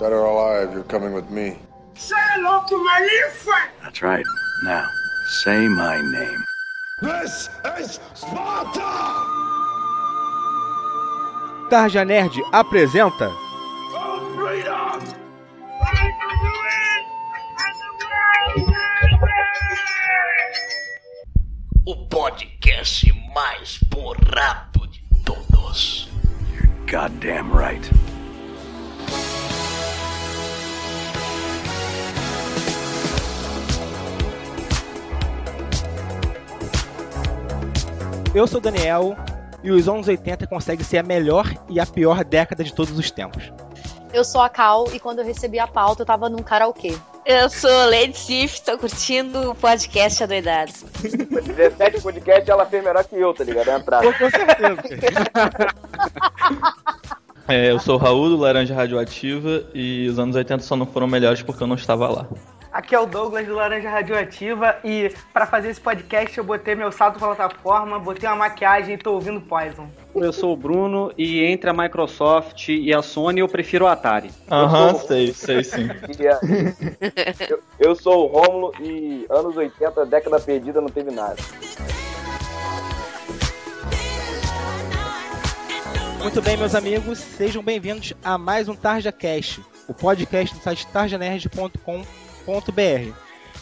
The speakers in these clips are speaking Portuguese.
Dead or alive, you're coming with me. Say hello to my little friend. That's right. Now, say my name. This is Sparta! Tarja Nerd apresenta Oh, freedom! o podcast mais borrado de todos. Goddamn right. Eu sou o Daniel e os anos 80 consegue ser a melhor e a pior década de todos os tempos. Eu sou a Cal e quando eu recebi a pauta eu tava num karaokê. Eu sou Lady Sif, tô curtindo o podcast Adoidados. 17 podcast ela fez melhor que eu, tá ligado? A entrada. Com certeza. É, eu sou o Raul do Laranja Radioativa e os anos 80 só não foram melhores porque eu não estava lá. Aqui é o Douglas do Laranja Radioativa e pra fazer esse podcast eu botei meu salto plataforma, botei uma maquiagem e tô ouvindo Poison. Eu sou o Bruno e entre a Microsoft e a Sony eu prefiro o Atari. Aham, sei, sei sim. Eu, eu sou o Rômulo e anos 80, década perdida, não teve nada. Muito bem, meus amigos, sejam bem-vindos a mais um Tarja Cast, o podcast do site tarjanerd.com.br.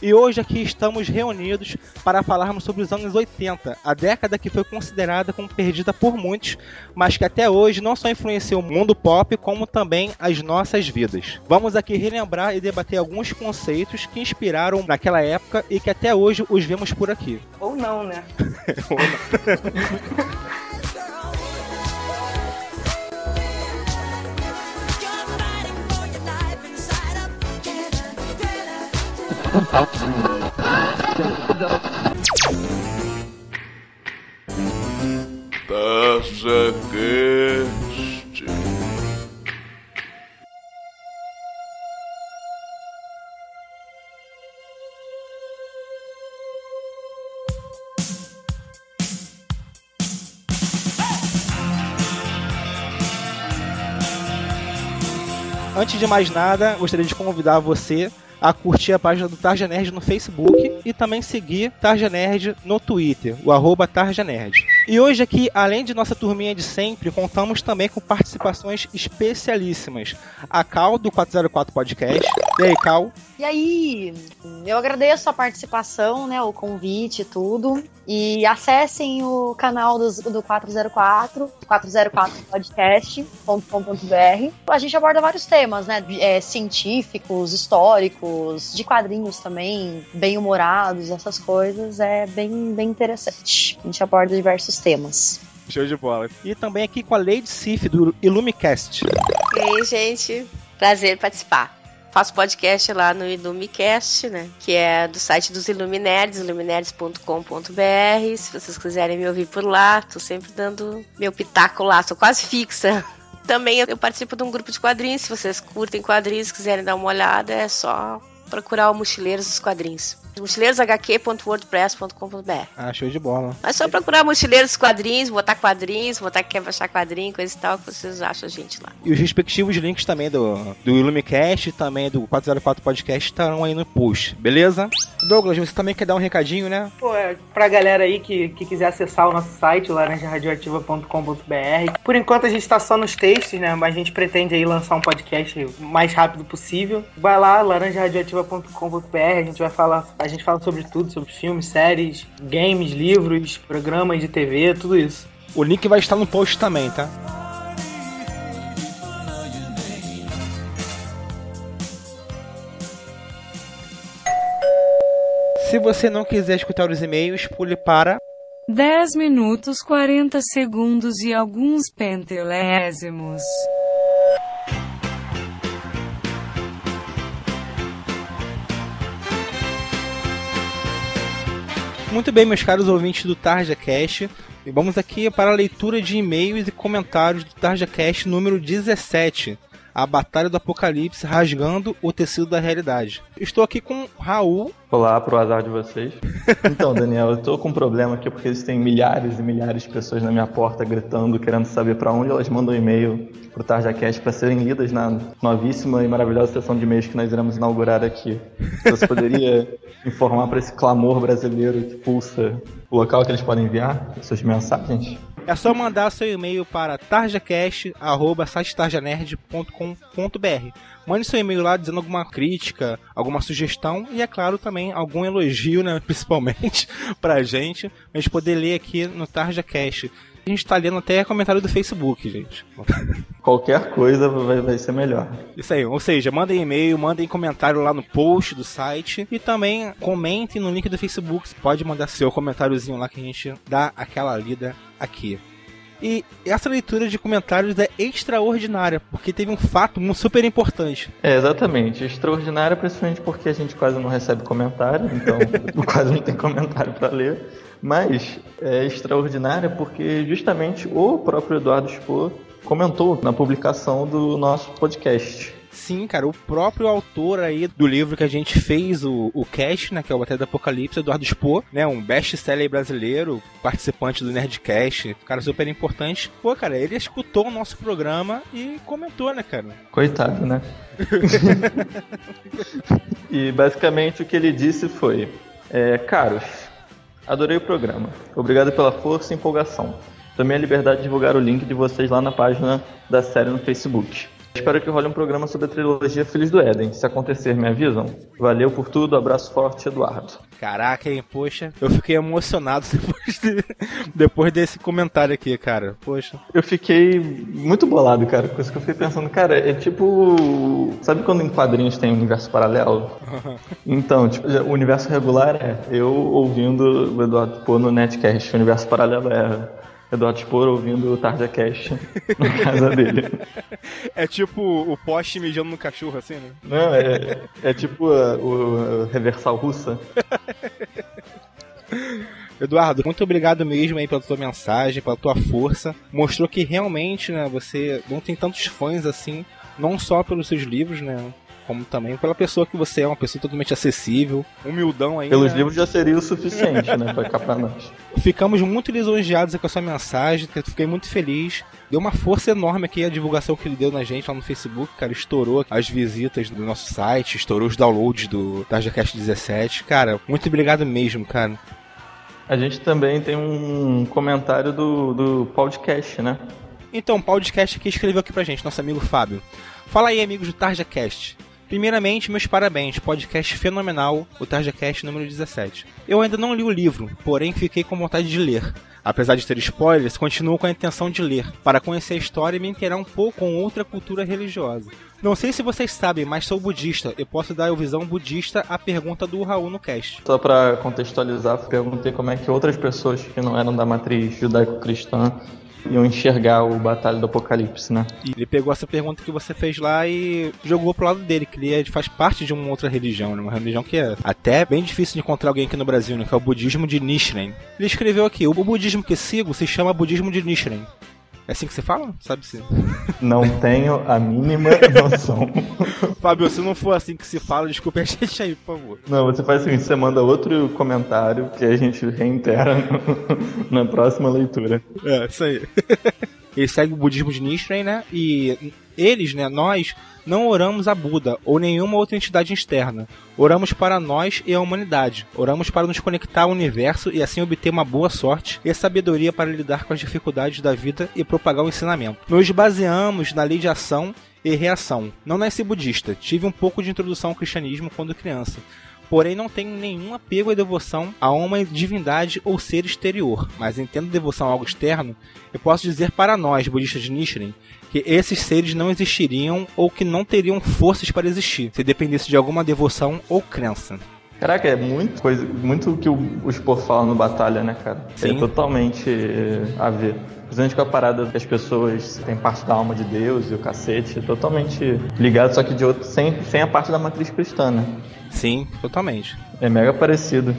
E hoje aqui estamos reunidos para falarmos sobre os anos 80, a década que foi considerada como perdida por muitos, mas que até hoje não só influenciou o mundo pop, como também as nossas vidas. Vamos aqui relembrar e debater alguns conceitos que inspiraram naquela época e que até hoje os vemos por aqui. Ou não, né? Cast. Antes de mais nada, gostaria de convidar você a curtir a página do Tarja Nerd no Facebook e também seguir Tarja Nerd no Twitter, o arroba Tarja Nerd. E hoje aqui, além de nossa turminha de sempre, contamos também com participações especialíssimas. A Cal, do 404 Podcast. E aí, Cal? E aí, eu agradeço a participação, né, o convite e tudo. E acessem o canal dos, do 404, 404podcast.com.br. A gente aborda vários temas, né, é, científicos, históricos, de quadrinhos também, bem humorados, essas coisas. É bem, bem interessante. A gente aborda diversos temas. Show de bola. E também aqui com a Lady Sif, do Illumicast. E aí, gente, prazer participar. Faço podcast lá no Illumicast, né? Que é do site dos Iluminerds, iluminerds.com.br. Se vocês quiserem me ouvir por lá, tô sempre dando meu pitaco lá, tô quase fixa. Também eu participo de um grupo de quadrinhos. Se vocês curtem quadrinhos, quiserem dar uma olhada, é só procurar o Mochileiros dos Quadrinhos. mochileiroshq.wordpress.com.br Ah, show de bola. É só procurar Mochileiros Quadrinhos, botar quadrinhos, botar que quer baixar quadrinho, coisa e tal, que vocês acham a gente lá. E os respectivos links também do, do Illumicast e também do 404 Podcast estarão aí no post, beleza? Douglas, você também quer dar um recadinho, né? Pô, é pra galera aí que, que quiser acessar o nosso site, laranjaradioativa.com.br. Por enquanto a gente tá só nos textos, né? Mas a gente pretende aí lançar um podcast o mais rápido possível. Vai lá, laranjaradioativa.com.br, a gente vai falar, a gente fala sobre tudo, sobre filmes, séries, games, livros, programas de TV, tudo isso. O link vai estar no post também, tá? Se você não quiser escutar os e-mails, pule para 10 minutos 40 segundos e alguns pentilésimos. Muito bem, meus caros ouvintes do Tarja e vamos aqui para a leitura de e-mails e comentários do Tarja Cast número 17. A Batalha do Apocalipse rasgando o tecido da realidade. Estou aqui com Raul. Olá, pro azar de vocês. Então, Daniel, eu tô com um problema aqui porque existem milhares e milhares de pessoas na minha porta gritando, querendo saber para onde elas mandam e-mail pro TarjaCast para serem lidas na novíssima e maravilhosa sessão de e-mails que nós iremos inaugurar aqui. Você poderia informar para esse clamor brasileiro que pulsa o local que eles podem enviar suas mensagens? É só mandar seu e-mail para tarjacast.com.br. Mande seu e-mail lá dizendo alguma crítica, alguma sugestão e, é claro, também algum elogio, né, principalmente, pra gente, pra gente poder ler aqui no TarjaCast. A gente tá lendo até comentário do Facebook, gente. Qualquer coisa vai, vai ser melhor. Isso aí, ou seja, mandem e-mail, mandem comentário lá no post do site e também comentem no link do Facebook. Você pode mandar seu comentáriozinho lá que a gente dá aquela lida aqui. E essa leitura de comentários é extraordinária, porque teve um fato super importante. É, exatamente. Extraordinária, principalmente porque a gente quase não recebe comentário, então quase não tem comentário para ler. Mas é extraordinária porque justamente o próprio Eduardo Spohr comentou na publicação do nosso podcast. Sim, cara, o próprio autor aí do livro que a gente fez, o, o Cast, né, que é o Batalha do Apocalipse, Eduardo Spohr, né, um best-seller brasileiro, participante do Nerdcast, cara super importante. Pô, cara, ele escutou o nosso programa e comentou, né, cara? Coitado, né? e basicamente o que ele disse foi: é, Caros, adorei o programa. Obrigado pela força e empolgação. Também a liberdade de divulgar o link de vocês lá na página da série no Facebook. Espero que role um programa sobre a trilogia Filhos do Éden. Se acontecer, me avisam. Valeu por tudo, abraço forte, Eduardo. Caraca, hein, poxa, eu fiquei emocionado depois, de, depois desse comentário aqui, cara. Poxa. Eu fiquei muito bolado, cara, com isso que eu fiquei pensando, cara, é tipo. Sabe quando em quadrinhos tem um universo paralelo? Então, tipo, o universo regular é eu ouvindo o Eduardo Pô no Netcast, o universo paralelo é Eduardo Spor ouvindo o Tarja Cash na casa dele. É tipo o poste mijando no cachorro, assim, né? Não, é, é tipo a, o, a reversal russa. Eduardo, muito obrigado mesmo aí pela tua mensagem, pela tua força. Mostrou que realmente, né, você não tem tantos fãs assim, não só pelos seus livros, né, como também pela pessoa que você é, uma pessoa totalmente acessível, humildão aí. Pelos livros já seria o suficiente, né, pra cá pra nós. Ficamos muito lisonjeados com a sua mensagem, fiquei muito feliz. Deu uma força enorme aqui a divulgação que ele deu na gente lá no Facebook, cara. Estourou as visitas do nosso site, estourou os downloads do TarjaCast 17. Cara, muito obrigado mesmo, cara. A gente também tem um comentário do, do podcast, né? Então, o podcast que escreveu aqui pra gente, nosso amigo Fábio. Fala aí, amigos do TarjaCast. Primeiramente, meus parabéns, podcast fenomenal, o TarjaCast número 17. Eu ainda não li o livro, porém fiquei com vontade de ler. Apesar de ter spoilers, continuo com a intenção de ler, para conhecer a história e me inteirar um pouco com outra cultura religiosa. Não sei se vocês sabem, mas sou budista e posso dar a visão budista à pergunta do Raul no cast. Só para contextualizar, perguntei como é que outras pessoas que não eram da matriz judaico-cristã iam enxergar o Batalha do Apocalipse, né? E ele pegou essa pergunta que você fez lá e jogou pro lado dele, que ele faz parte de uma outra religião, né? uma religião que é até bem difícil de encontrar alguém aqui no Brasil, né? que é o budismo de Nichiren. Ele escreveu aqui: o budismo que sigo se chama budismo de Nichiren. É assim que você fala? Sabe se? Não tenho a mínima noção. Fábio, se não for assim que se fala, desculpe a gente aí, por favor. Não, você faz o seguinte, você manda outro comentário que a gente reitera no, na próxima leitura. É, isso aí. Ele segue o budismo de Nichiren, né? E eles, né, nós, não oramos a Buda ou nenhuma outra entidade externa. Oramos para nós e a humanidade. Oramos para nos conectar ao universo e assim obter uma boa sorte e sabedoria para lidar com as dificuldades da vida e propagar o ensinamento. Nos baseamos na lei de ação e reação. Não nasci budista, tive um pouco de introdução ao cristianismo quando criança porém não tenho nenhum apego e devoção a uma divindade ou ser exterior, mas entendo devoção a algo externo, eu posso dizer para nós, budistas de Nichiren, que esses seres não existiriam ou que não teriam forças para existir, se dependesse de alguma devoção ou crença. Caraca, é muito coisa, muito o que o, o Spor fala no Batalha, né, cara? Sim. É totalmente eh, a ver. Principalmente com a parada que as pessoas têm parte da alma de Deus e o cacete, é totalmente ligado, só que de outro, sem, sem a parte da matriz cristã, né? Sim, totalmente. É mega parecido.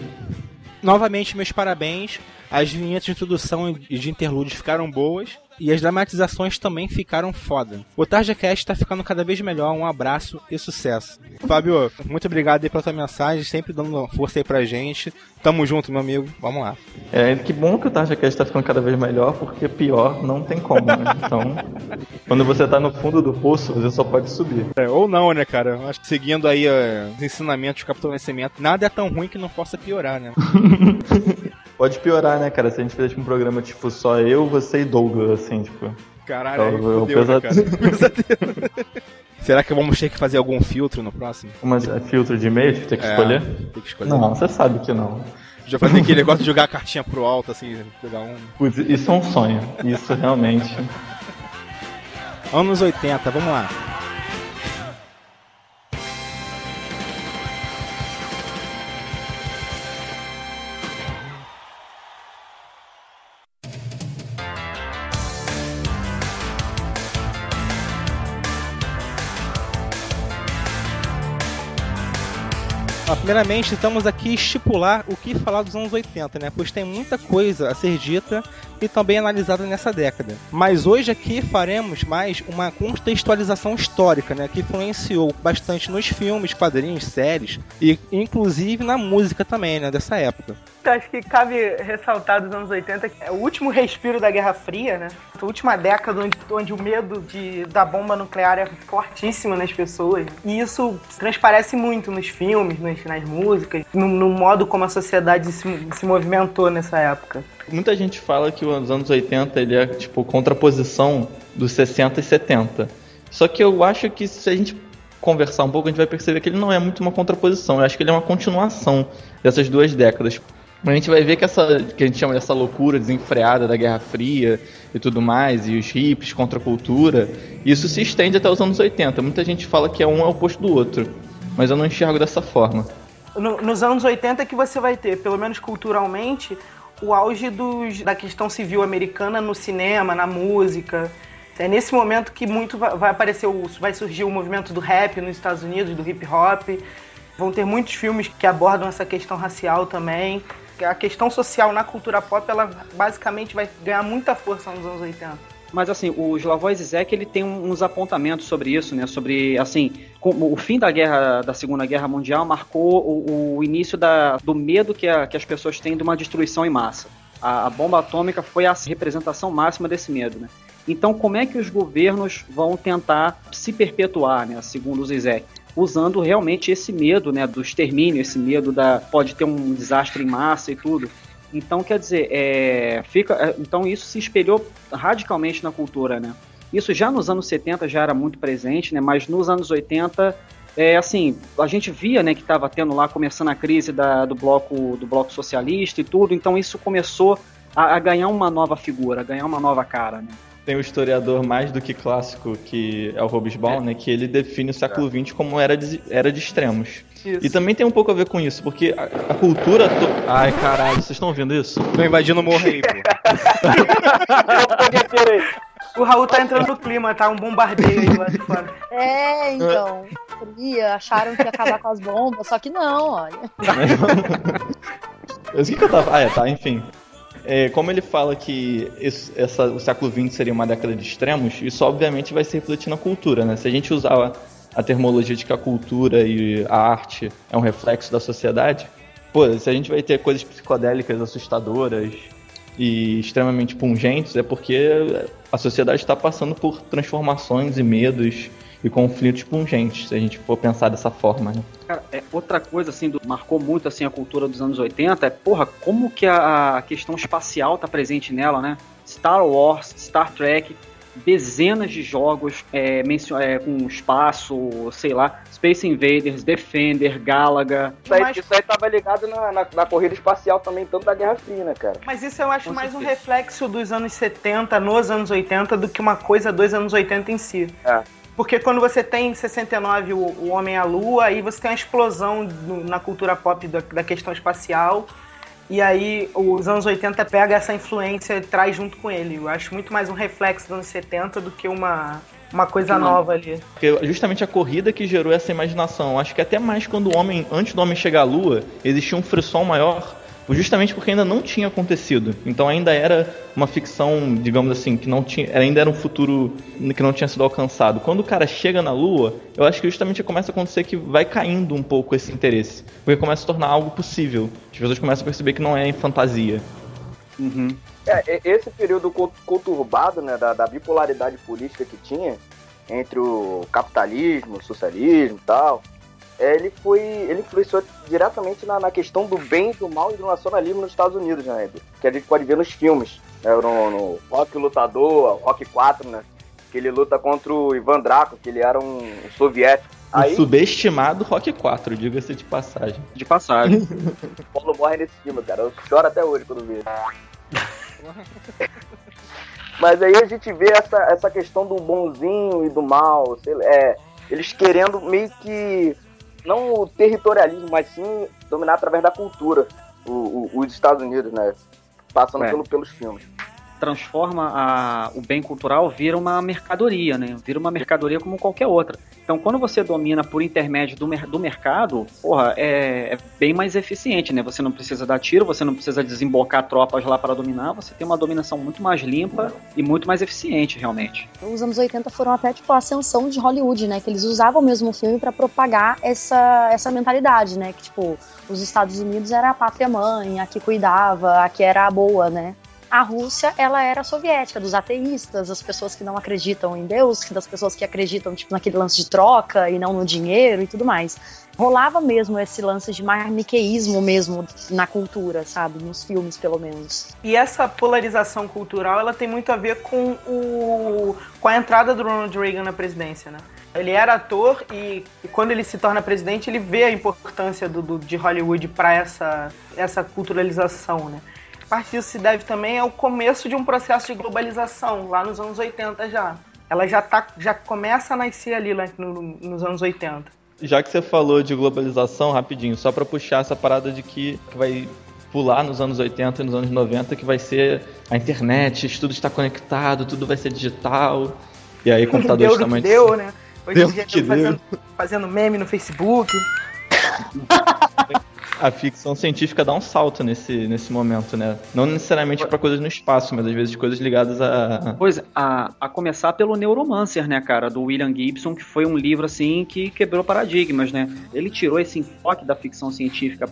Novamente, meus parabéns. As vinhetas de introdução e de interlúdios ficaram boas. E as dramatizações também ficaram foda. O TarjaCast tá ficando cada vez melhor, um abraço e sucesso. Fábio, muito obrigado aí pela tua mensagem, sempre dando força aí pra gente. Tamo junto, meu amigo, vamos lá. É, que bom que o TarjaCast tá ficando cada vez melhor, porque pior não tem como, né? Então, quando você tá no fundo do poço, você só pode subir. É, ou não, né, cara? Eu Acho que seguindo aí uh, os ensinamentos do Capitão Nascimento, nada é tão ruim que não possa piorar, né? Pode piorar, né, cara? Se a gente fizesse um programa tipo só eu, você e Douglas, assim, tipo. Caralho, aí Então, eu fudeu, né, pesa- cara? Pesadelo. Será que vamos ter que fazer algum filtro no próximo? Mas é filtro de e-mail que tem que É, escolher? tem que escolher. Não, você sabe que não. Já fazer aquele negócio de jogar a cartinha pro alto, assim, pegar um. Putz, isso é um sonho. Isso realmente. Anos 80, vamos lá. Primeiramente, estamos aqui estipular o que falar dos anos 80, né? Pois tem muita coisa a ser dita e também analisada nessa década. Mas hoje aqui faremos mais uma contextualização histórica, né? Que influenciou bastante nos filmes, quadrinhos, séries e inclusive na música também, né? Dessa época. Acho que cabe ressaltar dos anos 80 que é o último respiro da Guerra Fria, né? A última década onde, onde o medo de, da bomba nuclear é fortíssimo nas pessoas. E isso transparece muito nos filmes, nas, nas músicas, no, no modo como a sociedade se, se movimentou nessa época. Muita gente fala que os anos 80 ele é tipo contraposição dos 60 e 70. Só que eu acho que se a gente conversar um pouco, a gente vai perceber que ele não é muito uma contraposição. Eu acho que ele é uma continuação dessas duas décadas. A gente vai ver que essa que a gente chama dessa loucura desenfreada da Guerra Fria e tudo mais, e os hippies contra a cultura, isso se estende até os anos 80. Muita gente fala que é um é oposto do outro, mas eu não enxergo dessa forma. No- nos anos 80 que você vai ter, pelo menos culturalmente, o auge dos, da questão civil americana no cinema, na música. É nesse momento que muito vai, aparecer, vai surgir o movimento do rap nos Estados Unidos, do hip hop. Vão ter muitos filmes que abordam essa questão racial também. A questão social na cultura pop, ela basicamente vai ganhar muita força nos anos 80. Mas assim, o Slavoj Zizek ele tem uns apontamentos sobre isso, né? Sobre assim, como o fim da guerra, da Segunda Guerra Mundial marcou o, o início da, do medo que, a- que as pessoas têm de uma destruição em massa. A, a bomba atômica foi a representação máxima desse medo, né? Então, como é que os governos vão tentar se perpetuar, né? Segundo o Zizek, usando realmente esse medo, né? Do extermínio, esse medo da pode ter um desastre em massa e tudo. Então, quer dizer, é, fica, é, então isso se espelhou radicalmente na cultura, né? Isso já nos anos 70 já era muito presente, né? Mas nos anos 80, é, assim, a gente via, né, que estava tendo lá começando a crise da, do bloco do bloco socialista e tudo. Então isso começou a, a ganhar uma nova figura, a ganhar uma nova cara, né? Tem um historiador mais do que clássico, que é o Hobsbawm, né, que ele define o século XX como era de, era de extremos. Isso. E também tem um pouco a ver com isso, porque a, a cultura. to- Ai, caralho, vocês estão ouvindo isso? Tô invadindo o morro aí, pô. O Raul tá entrando no clima, tá? Um bombardeio aí lá de fora. É, então. Fria, acharam que ia acabar com as bombas, só que não, olha. Mas o que, que eu tava. Ah, é, tá, enfim. É, como ele fala que esse- essa, o século XX seria uma década de extremos, isso obviamente vai se refletir na cultura, né? Se a gente usar a, a termologia de que a cultura e a arte é um reflexo da sociedade, pô, se a gente vai ter coisas psicodélicas assustadoras e extremamente pungentes, é porque a sociedade está passando por transformações e medos e conflitos pungentes, se a gente for pensar dessa forma, né? Cara, é, outra coisa, assim, do- marcou muito, assim, a cultura dos anos 80 é, porra, como que a, a questão espacial tá presente nela, né? Star Wars, Star Trek, dezenas de jogos é, é, com espaço, sei lá, Space Invaders, Defender, Galaga. Isso aí, isso aí tava ligado na, na, na corrida espacial também, tanto da Guerra Fria, né, cara? Mas isso eu acho Com mais um certeza. reflexo dos anos 70 nos anos 80 do que uma coisa dos anos 80 em si. É. Porque quando você tem em 69 o, o Homem à Lua, aí você tem uma explosão no- na cultura pop da, da questão espacial. E aí os anos 80 pega essa influência e traz junto com ele. Eu acho muito mais um reflexo dos anos 70 do que uma, uma coisa Não. nova ali. Porque justamente a corrida que gerou essa imaginação. Acho que até mais quando o homem, antes do homem chegar à lua, existia um frisson maior justamente porque ainda não tinha acontecido. Então ainda era uma ficção, digamos assim, que não tinha, ainda era um futuro que não tinha sido alcançado. Quando o cara chega na Lua, eu acho que justamente começa a acontecer que vai caindo um pouco esse interesse, porque começa a se tornar algo possível. As pessoas começam a perceber que não é em fantasia. Uhum. É, esse período conturbado, né, da, da bipolaridade política que tinha entre o capitalismo, o socialismo e tal, ele foi. ele influenciou diretamente na, na, questão do bem, do mal e do nacionalismo nos Estados Unidos, né? Que a gente pode ver nos filmes. Né, no, no Rock Lutador, Rock 4, né? Que ele luta contra o Ivan Draco, que ele era um, soviético. Aí... O subestimado Rock 4, diga-se de passagem. De passagem. o Paulo morre nesse filme, cara. Eu choro até hoje quando vê. Mas aí a gente vê essa, essa questão do bonzinho e do mal. Sei, é, eles querendo meio que não o territorialismo, mas sim dominar através da cultura o, o, os Estados Unidos, né? Passando é. pelo, pelos filmes. Transforma a, o bem cultural vira uma mercadoria, né? Vira uma mercadoria como qualquer outra. Então, quando você domina por intermédio do, do mercado, porra, é, é, bem mais eficiente, né? Você não precisa dar tiro, você não precisa desembocar tropas lá para dominar, você tem uma dominação muito mais limpa e muito mais eficiente, realmente. Os anos 80 foram até, tipo, a ascensão de Hollywood, né? Que eles usavam mesmo o filme para propagar essa, essa mentalidade, né? Que, tipo, os Estados Unidos era a pátria mãe, a que cuidava, a que era a boa, né? A Rússia ela era soviética, dos ateístas, das pessoas que não acreditam em Deus, das pessoas que acreditam tipo, naquele lance de troca e não no dinheiro e tudo mais. Rolava mesmo esse lance de maniqueísmo mesmo na cultura, sabe? Nos filmes, pelo menos. E essa polarização cultural, ela tem muito a ver com, o, com a entrada do Ronald Reagan na presidência, né? Ele era ator e, e, quando ele se torna presidente, ele vê a importância do, do de Hollywood para essa, essa culturalização, né? Parte disso se deve também ao começo de um processo de globalização, lá nos anos 80 já. Ela já, tá, já começa a nascer ali lá no, nos anos 80. Já que você falou de globalização, rapidinho, só para puxar essa parada de que, que vai pular nos anos 80 e nos anos 90, que vai ser a internet, tudo está conectado, tudo vai ser digital. E aí computadores deu também. Deu, né? Hoje em dia fazendo, fazendo meme no Facebook. a ficção científica dá um salto nesse, nesse momento, né? Não necessariamente para coisas no espaço, mas às vezes coisas ligadas a. Pois, a, a começar pelo Neuromancer, né, cara, do William Gibson, que foi um livro assim que quebrou paradigmas, né? Ele tirou esse enfoque da ficção científica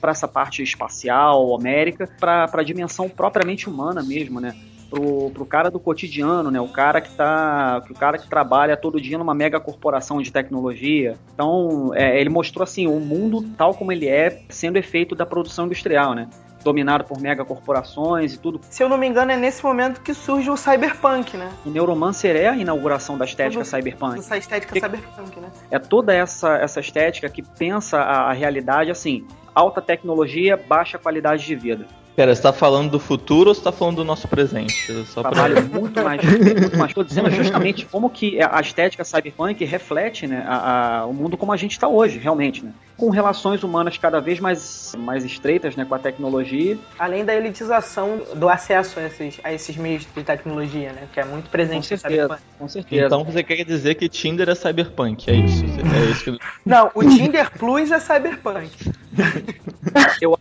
para essa parte espacial, homérica, para a dimensão propriamente humana mesmo, né? Pro, pro cara do cotidiano, né? O cara que tá. O cara que trabalha todo dia numa mega corporação de tecnologia. Então, é, ele mostrou assim, o mundo tal como ele é, sendo efeito da produção industrial, né? dominado por megacorporações e tudo. Se eu não me engano, é nesse momento que surge o cyberpunk, né? O Neuromancer é a inauguração da estética cyberpunk. Essa estética cyberpunk, né? É toda essa, essa estética que pensa a, a realidade assim, alta tecnologia, baixa qualidade de vida. Pera, você tá falando do futuro ou você tá falando do nosso presente? Só Trabalho pra... muito mais, muito mais. Tô dizendo justamente como que a estética cyberpunk reflete né, a, a, o mundo como a gente está hoje, realmente, né? Com relações humanas cada vez mais, mais estreitas né, com a tecnologia. Além da elitização do acesso a esses, a esses meios de tecnologia, né? Que é muito presente com certeza, cyberpunk. Com certeza. Então você quer dizer que Tinder é cyberpunk, é isso? É isso que... Não, o Tinder Plus é cyberpunk. Eu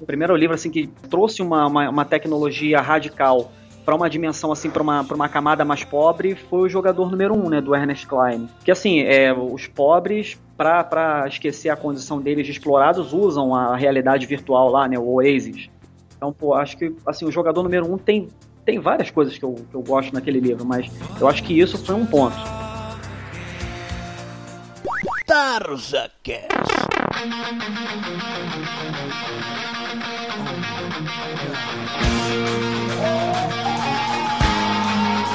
o primeiro livro assim que trouxe uma, uma, uma tecnologia radical para uma dimensão assim para uma, uma camada mais pobre foi o jogador número um, né, do Ernest Klein. Que assim, é, os pobres para esquecer a condição deles de explorados usam a realidade virtual lá, né, o Oasis. Então, pô, acho que assim o jogador número um tem tem várias coisas que eu, que eu gosto naquele livro, mas eu acho que isso foi um ponto. Tarja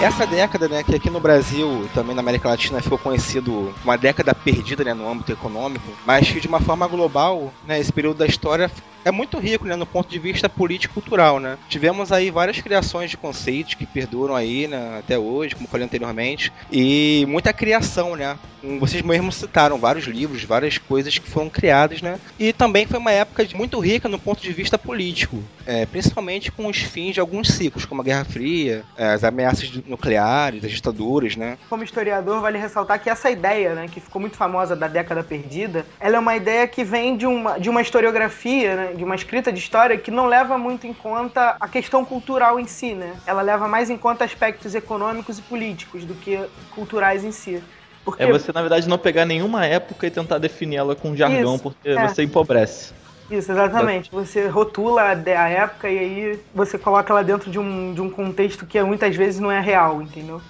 Essa década, né, que aqui no Brasil, também na América Latina, ficou conhecido uma década perdida, né, no âmbito econômico, mas que de uma forma global, né, esse período da história é muito rico, né, no ponto de vista político-cultural, né. Tivemos aí várias criações de conceitos que perduram aí, né, até hoje, como falei anteriormente, e muita criação, né, vocês mesmos citaram vários livros, várias coisas que foram criadas, né? E também foi uma época muito rica no ponto de vista político, é, principalmente com os fins de alguns ciclos, como a Guerra Fria, é, as ameaças nucleares, as ditaduras, né? Como historiador, vale ressaltar que essa ideia, né, que ficou muito famosa da década perdida, ela é uma ideia que vem de uma, de uma historiografia, né, de uma escrita de história que não leva muito em conta a questão cultural em si, né? Ela leva mais em conta aspectos econômicos e políticos do que culturais em si. Porque... É você, na verdade, não pegar nenhuma época e tentar definir ela com jargão, Isso, porque é. você empobrece. Isso, exatamente. Você rotula a época e aí você coloca ela dentro de um, de um contexto que muitas vezes não é real, entendeu?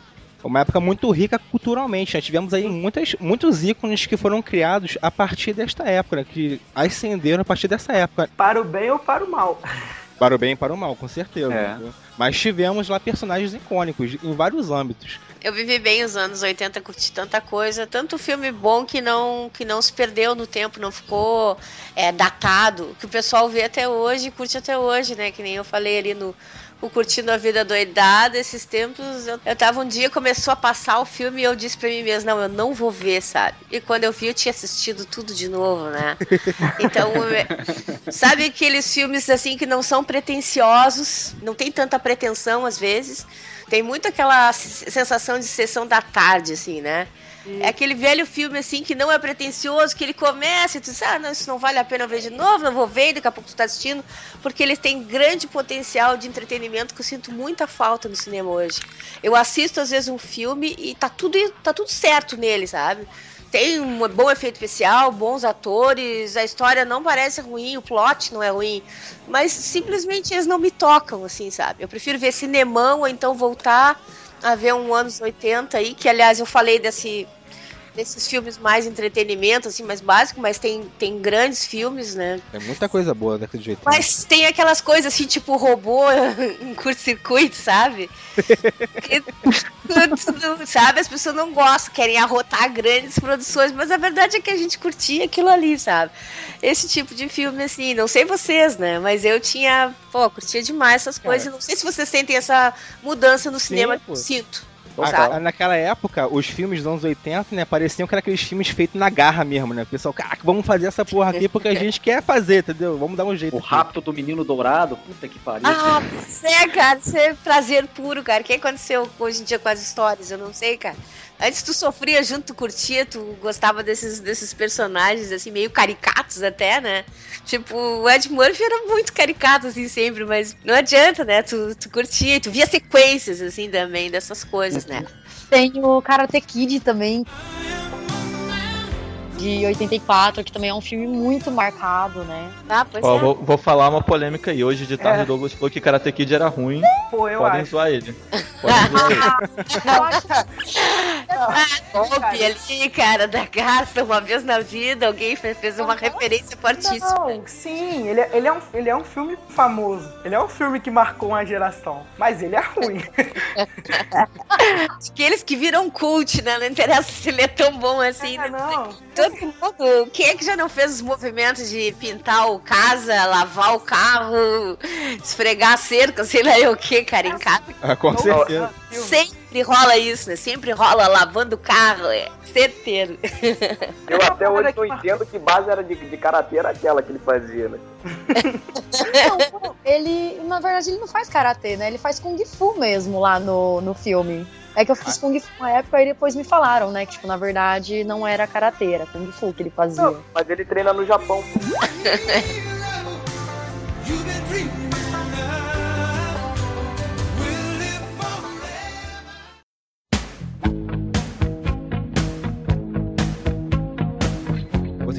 Uma época muito rica culturalmente. Né? Tivemos aí muitas, muitos ícones que foram criados a partir desta época, que ascenderam a partir dessa época. Para o bem ou para o mal. Para o bem e para o mal, com certeza. É. Mas tivemos lá personagens icônicos em vários âmbitos. Eu vivi bem os anos 80, curti tanta coisa, tanto filme bom que não que não se perdeu no tempo, não ficou é, datado, que o pessoal vê até hoje, curte até hoje, né? Que nem eu falei ali no o Curtindo a Vida Doidada, esses tempos, eu, eu tava um dia, começou a passar o filme e eu disse pra mim mesmo, não, eu não vou ver, sabe? E quando eu vi, eu tinha assistido tudo de novo, né? Então, sabe aqueles filmes, assim, que não são pretensiosos, não tem tanta pretensão, às vezes, tem muito aquela sensação de sessão da tarde, assim, né? É aquele velho filme assim que não é pretencioso, que ele começa e tu diz, ah, não, isso não vale a pena ver de novo, não vou ver, daqui a pouco tu tá assistindo, porque ele tem grande potencial de entretenimento que eu sinto muita falta no cinema hoje. Eu assisto às vezes um filme e tá tudo, tá tudo certo nele, sabe? Tem um bom efeito especial, bons atores, a história não parece ruim, o plot não é ruim, mas simplesmente eles não me tocam, assim, sabe? Eu prefiro ver cinemão ou então voltar a ver um anos 80 aí, que aliás eu falei desse desses filmes mais entretenimento, assim, mais básico, mas tem, tem grandes filmes, né? É muita coisa boa daquele jeito. Mas tem aquelas coisas assim, tipo robô em curto-circuito, sabe? sabe? As pessoas não gostam, querem arrotar grandes produções, mas a verdade é que a gente curtia aquilo ali, sabe? Esse tipo de filme, assim, não sei vocês, né? Mas eu tinha, pô, curtia demais essas coisas. Cara. Não sei se vocês sentem essa mudança no cinema Sim, que eu sinto. Ah, naquela época, os filmes dos anos 80, né, pareciam que eram aqueles filmes feitos na garra mesmo, né? O pessoal, caraca, vamos fazer essa porra aqui porque a gente quer fazer, entendeu? Vamos dar um jeito. O aqui. rapto do menino dourado, puta que pariu. Ah, é, cara, isso é prazer puro, cara. O que aconteceu hoje em dia com as histórias? Eu não sei, cara. Antes tu sofria junto, tu curtia, tu gostava desses, desses personagens, assim, meio caricatos até, né? Tipo, o Ed Murphy era muito caricato, assim, sempre, mas não adianta, né? Tu, tu curtia, tu via sequências, assim, também, dessas coisas, né? Tem o Karate Kid também. De 84, que também é um filme muito marcado, né? Ah, pois Ó, é. vou, vou falar uma polêmica aí. Hoje de tarde É. o Douglas falou que Karate Kid era ruim. Pô, eu Podem acho. zoar ele. Podem zoar ele. Eu acho Ah, golpe ali, cara, da garça, uma vez na vida, alguém fe- fez uma referência fortíssima. Não, sim, ele, é- ele, é um, ele é um filme famoso. Ele é um filme que marcou uma geração. Mas ele é ruim. Aqueles que viram cult, né? Não interessa se ele é tão bom assim. Ah, né? não. Todo mundo. Quem é que já não fez os movimentos de pintar o casa, lavar o carro, esfregar a cerca, sei lá o que, cara, em casa? Ah, com certeza. Sempre rola isso, né? Sempre rola lavando o carro, é certeiro. Eu até hoje não entendo que base era de, de karatê era aquela que ele fazia, né? Não, ele, na verdade, ele não faz karatê, né? Ele faz kung fu mesmo lá no, no filme. É que eu fiz kung fu na época e depois me falaram, né? Que, tipo, na verdade, não era karatê, era kung fu que ele fazia. Não, mas ele treina no Japão.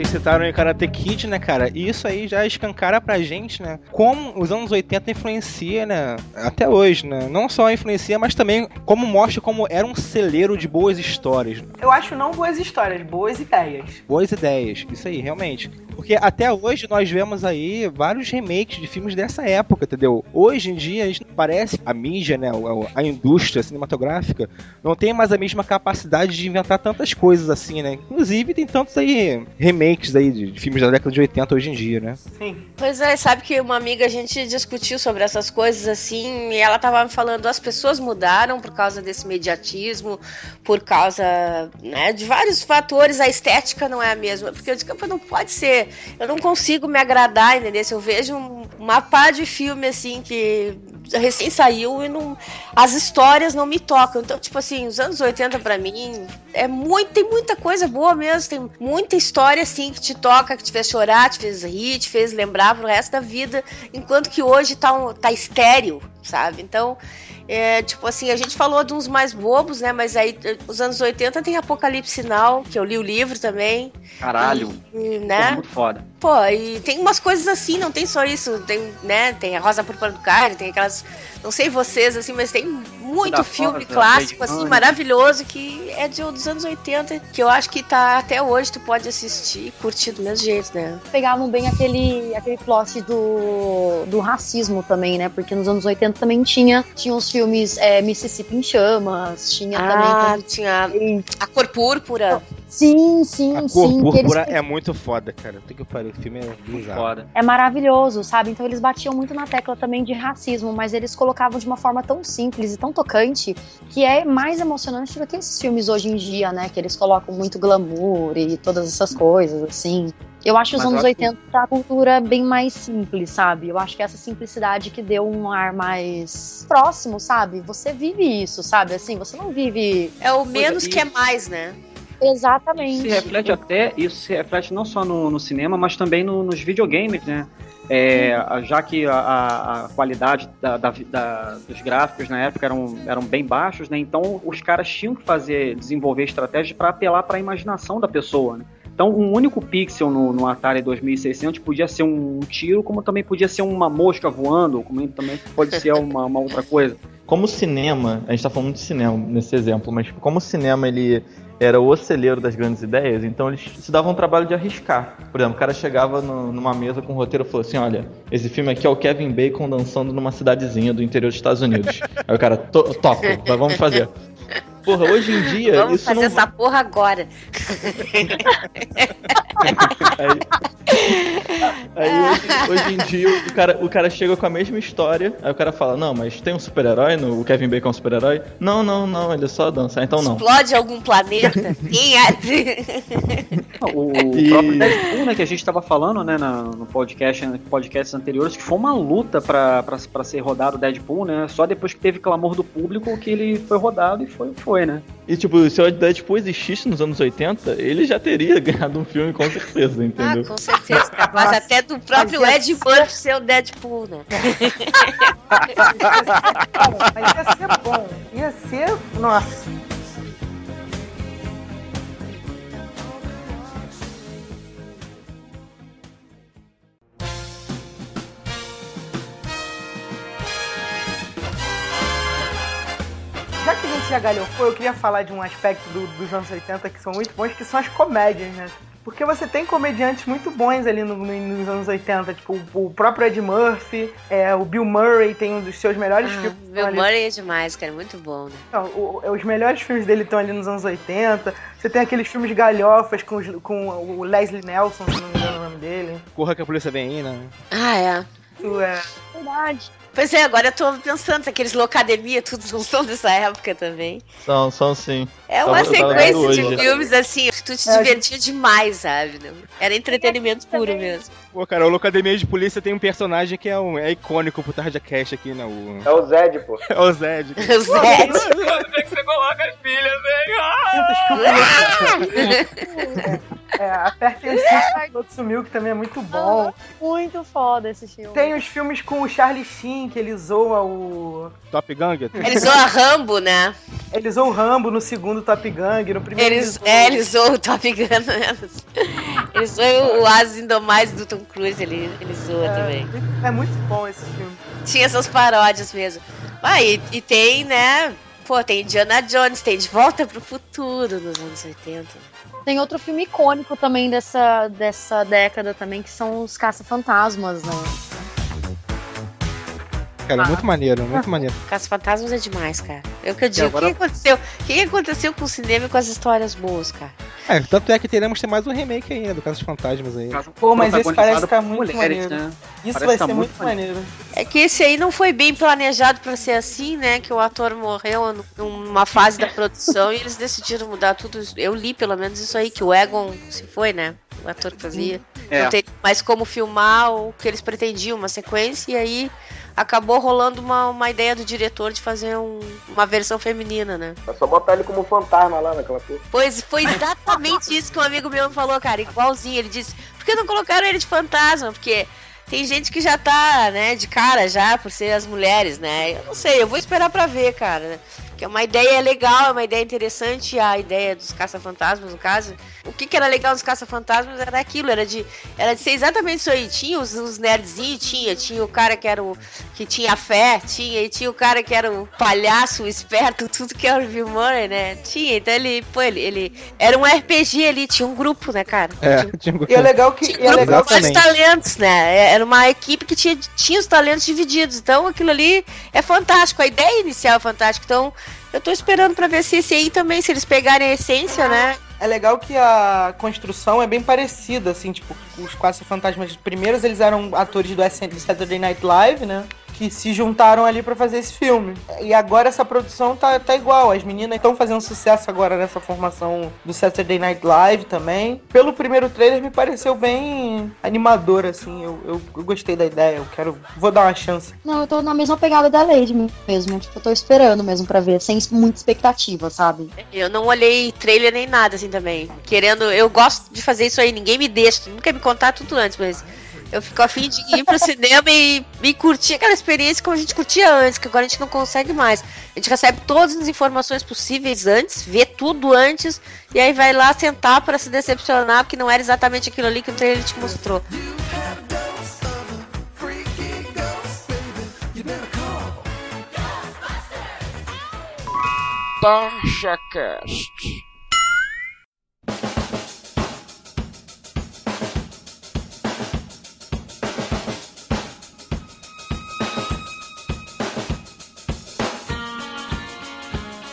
Vocês citaram aí Karate Kid, né, cara? E isso aí já escancara pra gente, né? Como os anos 80 influencia, né? Até hoje, né? Não só influencia, mas também como mostra como era um celeiro de boas histórias. Eu acho não boas histórias, boas ideias. Boas ideias, isso aí, realmente. Porque até hoje nós vemos aí vários remakes de filmes dessa época, entendeu? Hoje em dia, a gente parece a mídia, né, a indústria cinematográfica, não tem mais a mesma capacidade de inventar tantas coisas assim, né? Inclusive tem tantos aí remakes aí de, filmes da década de 80 hoje em dia, né? Sim. Pois é, sabe que uma amiga a gente discutiu sobre essas coisas assim, e ela tava me falando as pessoas mudaram por causa desse mediatismo, por causa, né, de vários fatores, a estética não é a mesma, porque eu digo, não pode ser, eu não consigo me agradar, entendeu? Se eu vejo um, uma pá de filme assim que recém saiu e não, as histórias não me tocam. Então, tipo assim, os anos 80 para mim é muito, tem muita coisa boa mesmo, tem muita história assim que te toca, que te fez chorar, te fez rir, te fez lembrar pro resto da vida, enquanto que hoje tá, um, tá estéreo, sabe? Então, é, tipo assim, a gente falou de uns mais bobos, né? Mas aí, os anos 80 tem Apocalipse Now, que eu li o livro também. Caralho. E, né? Pô, muito foda. Pô, e tem umas coisas assim, não tem só isso. Tem, né? Tem a Rosa Púrpura do Carne, tem aquelas. Não sei vocês, assim, mas tem muito Da filme Rosa, clássico, assim, maravilhoso, que é de, dos anos 80, que eu acho que tá até hoje, tu pode assistir e curtir do mesmo jeito, né? Pegavam bem aquele, aquele plot do, do racismo também, né? Porque nos anos 80 também tinha, tinha os filmes é, Mississippi em Chamas, tinha Ah, também. tinha a cor púrpura. Sim, sim, A cor sim. que eles púrpura é muito foda, cara. Tem que pariu, o filme é bizarro. Foda. é maravilhoso, sabe? Então eles batiam muito na tecla também de racismo, mas eles colocavam de uma forma tão simples e tão tocante que é mais emocionante do que esses filmes hoje em dia, né? Que eles colocam muito glamour e todas essas coisas, assim. Eu acho os Mas anos acho que- 80 a cultura bem mais simples, sabe? Eu acho que essa simplicidade que deu um ar mais próximo, sabe? Você vive isso, sabe? Assim, você não vive. É o menos que é mais, né? Exatamente. Se reflete até, isso se reflete não só no, no cinema, mas também no- nos videogames, né? É, a- já que a, a- qualidade da- da- da- dos gráficos na época eram, eram bem baixos, né? Então os caras tinham que fazer, desenvolver estratégias para apelar para a imaginação da pessoa, né? Então um único pixel no, no Atari 2600 podia ser um tiro, como também podia ser uma mosca voando, como também pode ser uma, uma outra coisa. Como o cinema, a gente tá falando de cinema nesse exemplo, mas como o cinema ele era o celeiro das grandes ideias, então eles se davam o trabalho de arriscar. Por exemplo, o cara chegava no- numa mesa com um roteiro e falou assim: Olha, esse filme aqui é o Kevin Bacon dançando numa cidadezinha do interior dos Estados Unidos. Aí o cara, "To- topo, mas vamos fazer. Porra, hoje em dia Vamos isso fazer não essa porra agora. Aí hoje, hoje em dia o cara, o cara chega com a mesma história, aí o cara fala, não, mas tem um super-herói no o Kevin Bacon é um super-herói? Não, não, não, ele é só dança, então não. Explode algum planeta? Quem é? O E- próprio Deadpool, né, que a gente estava falando, né, no podcast, no podcasts anteriores, que foi uma luta pra pra- pra ser rodado o Deadpool, né? Só depois que teve clamor do público que ele foi rodado e foi, foi, né? E tipo, se o Deadpool existisse nos anos 80, ele já teria ganhado um filme com certeza, Ah, entendeu? com certeza. Capaz até do próprio Mas Ed Murphy ser o Deadpool, né? Mas ia ser bom. Ia ser. Nossa. Já galhofou, eu queria falar de um aspecto do- dos anos 80 que são muito bons, que são as comédias, né? Porque você tem comediantes muito bons ali no- no- nos anos 80, tipo o, o próprio Ed Murphy, é, o Bill Murray tem um dos seus melhores Ah, filmes. Bill ali. Murray é demais, cara. Muito bom, né? Não, o- os melhores filmes dele estão ali nos anos 80. Você tem aqueles filmes galhofas com, os- com o Leslie Nelson, se não me engano o nome dele. Corra que a polícia vem aí, né? Ah, é. Isso é. Verdade. Pois é, agora eu tô pensando, aqueles Locademia, tudo não são dessa época também. São, são sim. É uma tava sequência de hoje. filmes assim, que tu te É, divertia demais, sabe? Era entretenimento puro mesmo. Pô, cara, o Locademia de Polícia tem um personagem que é, um, é icônico pro Tarja Cash aqui, né? O, É o Zed, pô. é o Zed. O Zé. É, apertem os cintos, todo sumiu, que também é muito bom. Muito foda esse filme. Tem os filmes com o Charlie Sheen, que ele zoa o. Top Gang? Eles zoam a Rambo, né? Ele zoa o Rambo no segundo Top Gang, no primeiro. Eles, zoa- é, eles zoam o Top Gun. né? Eles zoam o Asas Indomais do Tom Cruise, ele, ele zoa também. É muito bom esse filme. Tinha essas paródias mesmo. Ah, e, e tem, né? pô, tem Indiana Jones, tem De Volta pro Futuro nos anos 80. Tem outro filme icônico também dessa, dessa década também, que são os Caça-Fantasmas, né? Cara, muito maneiro, muito maneiro. Caça Fantasmas é demais, cara. É o que eu digo. agora- O que aconteceu? O que aconteceu com o cinema e com as histórias boas, cara? É, tanto é que teremos ter mais um remake ainda do Caso dos Fantasmas aí. Pô, mas esse parece ficar por muito mulheres, maneiro. né? Isso Parece vai tá ser muito muito maneiro. É que esse aí não foi bem planejado pra ser assim, né? Que o ator morreu num- numa fase da produção e eles decidiram mudar tudo. Eu li pelo menos isso aí, que o Egon se foi, né? O ator que fazia. É. Não tem mais como filmar o que eles pretendiam, uma sequência, e aí acabou rolando uma, uma ideia do diretor de fazer um- uma versão feminina, né? É só botar ele como fantasma lá naquela porra. Pois foi exatamente isso que um amigo meu falou, cara, igualzinho. Ele disse: por que não colocaram ele de fantasma? Porque tem gente que já tá, né, de cara já por ser as mulheres, né? Eu não sei, eu vou esperar pra ver, cara. Que é uma ideia legal, é uma ideia interessante, a ideia dos caça-fantasmas, no caso. O que, que era legal dos caça-fantasmas era aquilo, era de, era de ser exatamente isso aí. Tinha os, os nerdzinhos, tinha, tinha o cara que era o. que tinha fé, tinha, e tinha o cara que era o palhaço, o esperto, tudo que era o Bill Murray, né? Tinha, então ele, pô, ele, ele era um RPG ali, tinha um grupo, né, cara? É, tinha um E é legal que. Tinha E é um grupo legal com vários talentos, né? Era uma equipe que tinha, tinha os talentos divididos. Então aquilo ali é fantástico. A ideia inicial é fantástica. Então eu tô esperando pra ver se esse aí também, se eles pegarem a essência, né? É legal que a construção é bem parecida, assim, tipo, os quatro fantasmas primeiros, eles eram atores do do Saturday Night Live, né? Que se juntaram ali pra fazer esse filme. E agora essa produção tá, tá igual. As meninas estão fazendo sucesso agora nessa formação do Saturday Night Live também. Pelo primeiro trailer me pareceu bem animador, assim. Eu, eu, eu gostei da ideia. Eu quero. Vou dar uma chance. Não, eu tô na mesma pegada da Lady mesmo. Tipo, eu tô esperando mesmo pra ver, sem muita expectativa, sabe? Eu não olhei trailer nem nada assim também. Querendo, eu gosto de fazer isso aí, ninguém me deixa, nunca me contar tudo antes, mas eu fico afim de ir pro cinema e, e curtir aquela experiência como a gente curtia antes, que agora a gente não consegue mais. A gente recebe todas as informações possíveis antes, vê tudo antes, e aí vai lá sentar para se decepcionar, porque não era exatamente aquilo ali que o trailer te mostrou. Tarja Cast.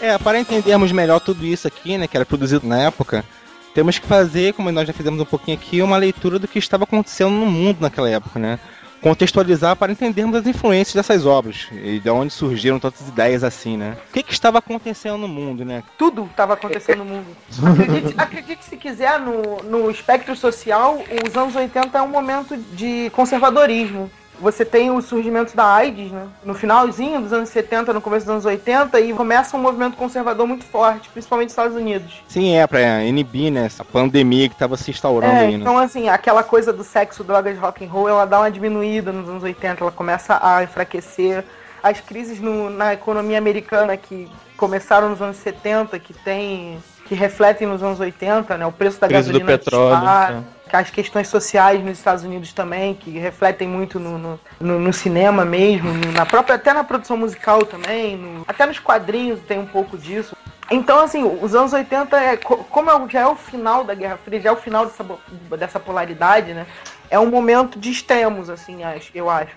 É, para entendermos melhor tudo isso aqui, né, que era produzido na época, temos que fazer, como nós já fizemos um pouquinho aqui, uma leitura do que estava acontecendo no mundo naquela época, né? Contextualizar para entendermos as influências dessas obras e de onde surgiram tantas ideias assim, né? O que, que estava acontecendo no mundo, né? Tudo estava acontecendo no mundo. Acredite, acredite se quiser, no, no espectro social, os anos 80 é um momento de conservadorismo. Você tem o surgimento da AIDS, né? No finalzinho dos anos 70, no começo dos anos 80, e começa um movimento conservador muito forte, principalmente nos Estados Unidos. Sim, é, para inibir, né, essa pandemia que estava se instaurando É, aí, né? então assim, aquela coisa do sexo, drogas, rock and roll, ela dá uma diminuída nos anos 80, ela começa a enfraquecer. As crises no- na economia americana que começaram nos anos 70, que tem que refletem nos anos 80, né? O preço da Crise do gasolina petróleo, dispara, as questões sociais nos Estados Unidos também, que refletem muito no, no, no- no cinema mesmo, na própria, até na produção musical também, no- até nos quadrinhos tem um pouco disso. Então, assim, os anos 80, é, co- como é já é o final da Guerra Fria, já é o final dessa, dessa polaridade, né? É um momento de extremos, assim, acho- eu acho.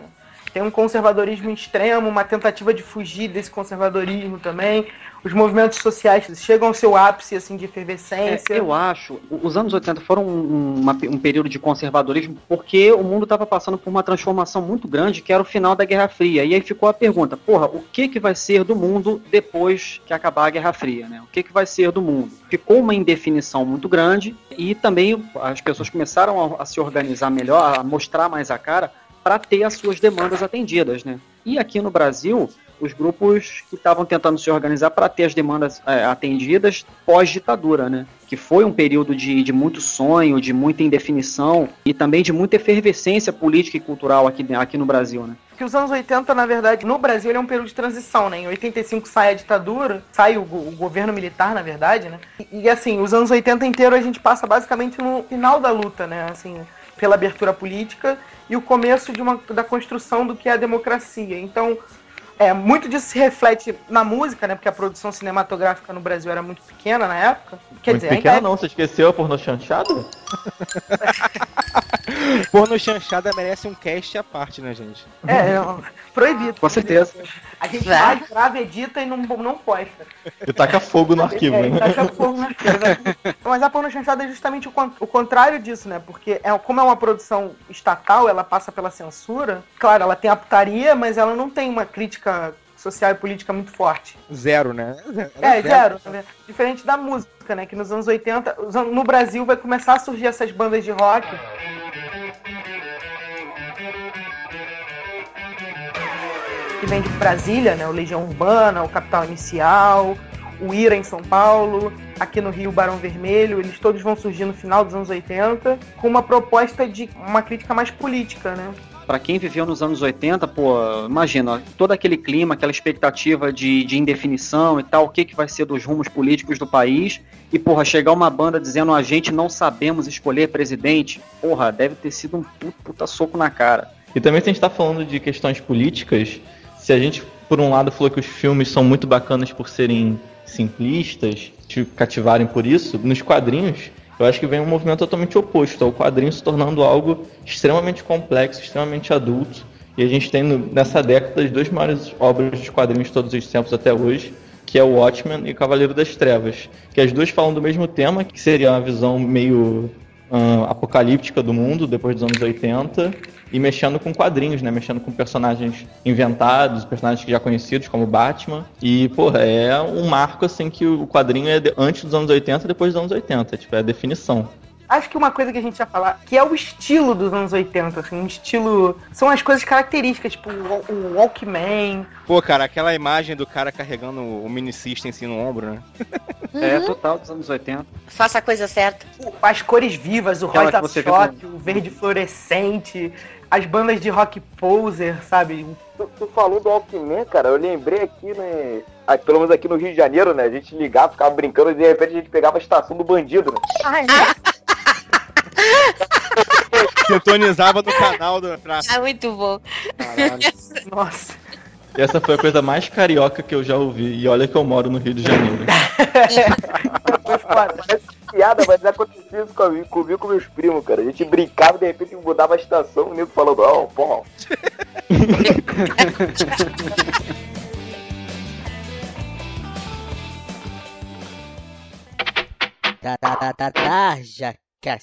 Tem um conservadorismo extremo, uma tentativa de fugir desse conservadorismo também. Os movimentos sociais chegam ao seu ápice, assim, de efervescência. É, eu acho, os anos 80 foram um, uma- um período de conservadorismo porque o mundo estava passando por uma transformação muito grande, que era o final da Guerra Fria. E aí ficou a pergunta, porra, o que, que vai ser do mundo depois que acabar a Guerra Fria, né? O que, que vai ser do mundo? Ficou uma indefinição muito grande e também as pessoas começaram a, a se organizar melhor, a mostrar mais a cara para ter as suas demandas atendidas, né? E aqui no Brasil, os grupos que estavam tentando se organizar para ter as demandas é, atendidas pós-ditadura, né? Que foi um período de, de muito sonho, de muita indefinição e também de muita efervescência política e cultural aqui, aqui no Brasil, né? que os anos 80, na verdade, no Brasil é um período de transição, né? Em 85 sai a ditadura, sai o, o governo militar, na verdade, né? E, e, assim, os anos 80 inteiro a gente passa basicamente no final da luta, né? Assim, pela abertura política e o começo de uma, da construção do que é a democracia. Então, É, muito disso se reflete na música, né? Porque a produção cinematográfica no Brasil era muito pequena na época. Quer Muito dizer, pequena ainda é- não, você esqueceu por no chanchado? Porno chanchada merece um cast à parte, né, gente? É, não, proibido. Com certeza. A gente Vai. vai, grava, edita e não, não posta. E taca fogo no arquivo, É, né? taca fogo na cara. Mas a porno chanchada é justamente o, o contrário disso, né? Porque é, como é uma produção estatal, ela passa pela censura. Claro, ela tem a putaria, mas ela não tem uma crítica social e política muito forte. Zero, né? É, zero. né? Diferente da música, né? Que nos anos 80, os an- no Brasil vai começar a surgir essas bandas de rock. Que vem de Brasília, né? O Legião Urbana, o Capital Inicial, o Ira em São Paulo, aqui no Rio Barão Vermelho, eles todos vão surgir no final dos anos 80 com uma proposta de uma crítica mais política, né? Pra quem viveu nos anos 80, pô, imagina, todo aquele clima, aquela expectativa de, de indefinição e tal, o que, que vai ser dos rumos políticos do país. E, porra, chegar uma banda dizendo a gente não sabemos escolher presidente, porra, deve ter sido um puta, puta soco na cara. E também se a gente tá falando de questões políticas, se a gente, por um lado, falou que os filmes são muito bacanas por serem simplistas, te cativarem por isso, nos quadrinhos, eu acho que vem um movimento totalmente oposto, o quadrinho se tornando algo extremamente complexo, extremamente adulto. E a gente tem nessa década as duas maiores obras de quadrinhos de todos os tempos até hoje, que é o Watchmen e Cavaleiro das Trevas, que as duas falam do mesmo tema, que seria uma visão meio ah, apocalíptica do mundo depois dos anos 80 e mexendo com quadrinhos, né? Mexendo com personagens inventados, personagens já conhecidos como Batman. E, porra, é um marco assim que o quadrinho é antes dos anos 80 e depois dos anos 80, tipo, é a definição. Acho que uma coisa que a gente ia falar, que é o estilo dos anos 80, assim, um estilo. São as coisas características, tipo o, Walkman. Pô, cara, aquela imagem do cara carregando o mini system assim no ombro, né? É total dos anos 80. Faça a coisa certa. As cores vivas, o rosa choque, o verde fluorescente, as bandas de rock poser, sabe? Tu, tu falou do Walkman, cara, eu lembrei aqui, né? ah, pelo menos aqui no Rio de Janeiro, né? A gente ligava, ficava brincando e de repente a gente pegava a estação do bandido, né? Ai, Sintonizava no canal do pra... Ah, muito bom. Nossa. E essa foi a coisa mais carioca que eu já ouvi. E olha que eu moro no Rio de Janeiro. Parece piada, mas acontecia isso comigo, comigo com meus primos, cara. A gente brincava e de repente mudava a estação, o nego falando, ó, pô. Tá, tá, tá,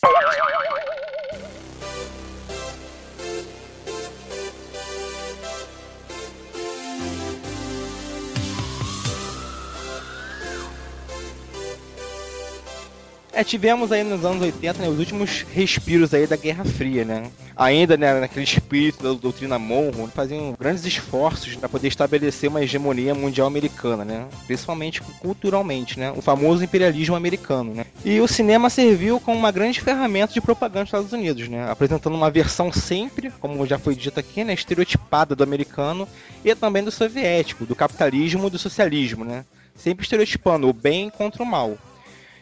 É, tivemos aí nos anos 80, né, os últimos respiros aí da Guerra Fria, né? Ainda, né, naquele espírito da doutrina Monroe, faziam grandes esforços para poder estabelecer uma hegemonia mundial americana, né? Principalmente culturalmente, né? O famoso imperialismo americano, né? E o cinema serviu como uma grande ferramenta de propaganda dos Estados Unidos, né? Apresentando uma versão sempre, como já foi dito aqui, né, estereotipada do americano e também do soviético, do capitalismo e do socialismo, né? Sempre estereotipando o bem contra o mal.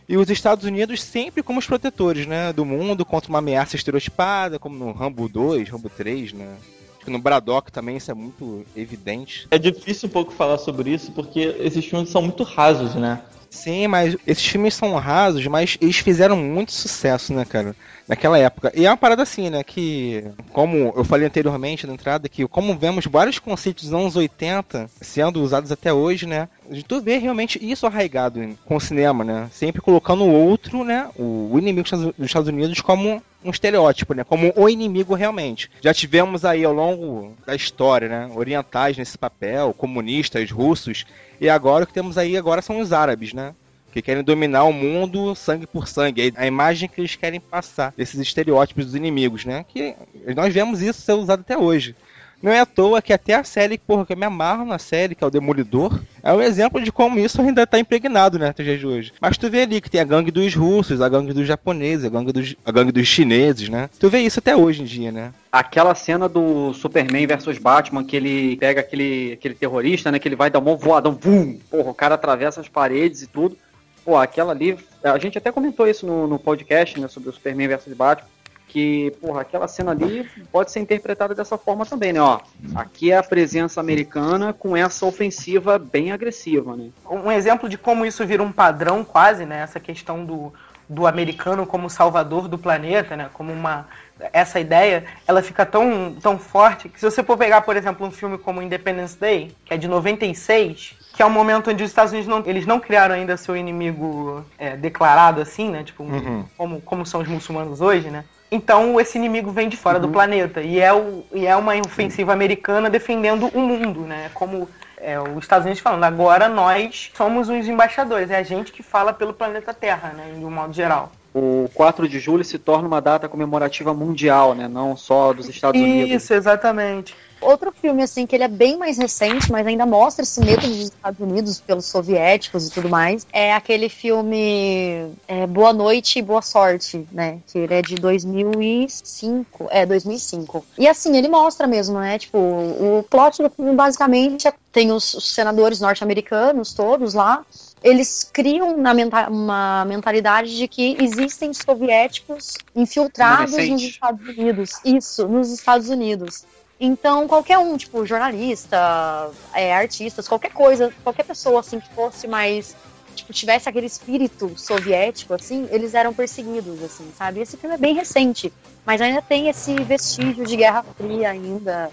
E os Estados Unidos sempre como os protetores, né, do mundo contra uma ameaça estereotipada, como no Rambo 2, Rambo 3, né? Acho que no Braddock também isso é muito evidente. É difícil um pouco falar sobre isso porque esses filmes são muito rasos, né? Sim, mas esses filmes são rasos, mas eles fizeram muito sucesso, né, cara? Naquela época. E é uma parada assim, né? Que, como eu falei anteriormente na entrada, que como vemos vários conceitos dos anos 80 sendo usados até hoje, né? Tu vê realmente isso arraigado com o cinema, né? Sempre colocando o outro, né? O inimigo dos Estados Unidos como um estereótipo, né? Como o inimigo realmente. Já tivemos aí ao longo da história, né? Orientais nesse papel, comunistas, russos, e agora o que temos aí agora são os árabes, né? Que querem dominar o mundo sangue por sangue. A imagem que eles querem passar, desses estereótipos dos inimigos, né? Que nós vemos isso ser usado até hoje. Não é à toa que até a série, porra, que eu me amarro na série, que é o Demolidor, é um exemplo de como isso ainda tá impregnado, né, até de hoje. Mas tu vê ali que tem a gangue dos russos, a gangue dos japoneses, a gangue dos, a gangue dos chineses, né? Tu vê isso até hoje em dia, né? Aquela cena do Superman versus Batman, que ele pega aquele, aquele terrorista, né? Que ele vai dar um voadão, vum! Porra, o cara atravessa as paredes e tudo. Pô, aquela ali. A gente até comentou isso no, no podcast, né? Sobre o Superman versus Batman. Que, porra, aquela cena ali pode ser interpretada dessa forma também, né? Ó, aqui é a presença americana com essa ofensiva bem agressiva, né? Um exemplo de como isso vira um padrão quase, né? Essa questão do, do americano como salvador do planeta, né? Como uma essa ideia, ela fica tão, tão forte que se você for pegar, por exemplo, um filme como Independence Day, que é de 96, que é um momento onde os Estados Unidos não, eles não criaram ainda seu inimigo é, declarado assim, né? Tipo, Uhum. como, como são os muçulmanos hoje, né? Então esse inimigo vem de fora do planeta e é, o, e é uma ofensiva americana defendendo o mundo, né? Como é, os Estados Unidos falando, agora nós somos os embaixadores, é a gente que fala pelo planeta Terra, né? De um modo geral. O 4 de julho se torna uma data comemorativa mundial, né? Não só dos Estados Unidos. Isso, exatamente. Outro filme, assim, que ele é bem mais recente, mas ainda mostra esse medo dos Estados Unidos pelos soviéticos e tudo mais, é aquele filme é, Boa Noite e Boa Sorte, né? Que ele é de 2005. É, 2005. E assim, ele mostra mesmo, né? Tipo, o plot do filme basicamente é, tem os, os senadores norte-americanos todos lá, eles criam na menta uma mentalidade de que existem soviéticos infiltrados nos. Estados Unidos. Isso, nos Estados Unidos. Então, qualquer um, tipo, jornalista, é, artistas, qualquer coisa, qualquer pessoa, assim, que fosse mais, tipo, tivesse aquele espírito soviético, assim, eles eram perseguidos, assim, sabe? Esse filme é bem recente, mas ainda tem esse vestígio de Guerra Fria ainda,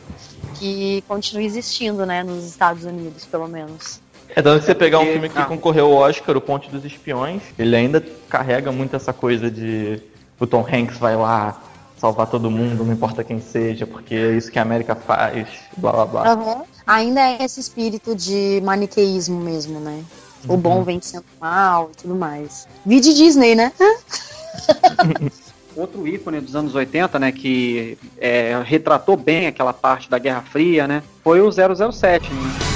que continua existindo, né, nos Estados Unidos, pelo menos. É, tanto que você pegar um filme que ah. concorreu ao Oscar, O Ponte dos Espiões, ele ainda carrega muito essa coisa de o Tom Hanks vai lá salvar todo mundo, não importa quem seja, porque é isso que a América faz, blá blá blá. Aham. Ainda é esse espírito de maniqueísmo mesmo, né? O bom vencendo o mal e tudo mais. Vide Disney, né? Outro ícone dos anos 80, né, que é, retratou bem aquela parte da Guerra Fria, né, foi o 007, né?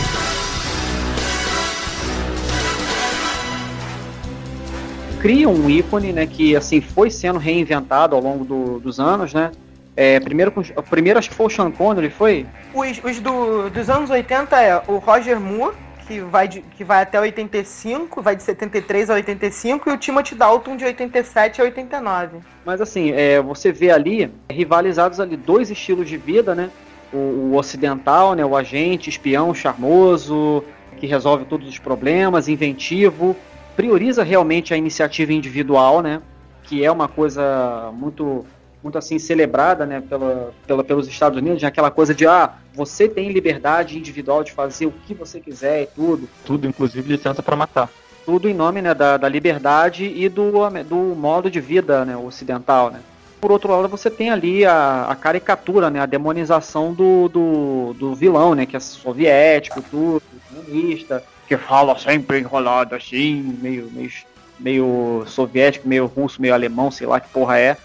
Cria um ícone, né, que assim foi sendo reinventado ao longo do- dos anos, né? É, primeiro, primeiro acho que foi o Sean Connery, foi? Os, os do- dos anos 80 é o Roger Moore, que vai, de- que vai até 85, vai de 73 a 85, e o Timothy Dalton de 87 a 89. Mas assim, é, você vê ali rivalizados ali dois estilos de vida, né? O, o ocidental, né? O agente, espião, charmoso, que resolve todos os problemas, inventivo, prioriza realmente a iniciativa individual, né? Que é uma coisa muito muito assim celebrada, né, pela, pela, pelos Estados Unidos, né, aquela coisa de ah, você tem liberdade individual de fazer o que você quiser e tudo Tudo, inclusive licença pra matar. tudo em nome né, da, da liberdade e do, do modo de vida né, ocidental. Né. Por outro lado, você tem ali a, a caricatura, né, a demonização do, do, do vilão, né, que é soviético, tudo, comunista, que fala sempre enrolado assim, meio, meio, meio soviético, meio russo, meio alemão, sei lá que porra é.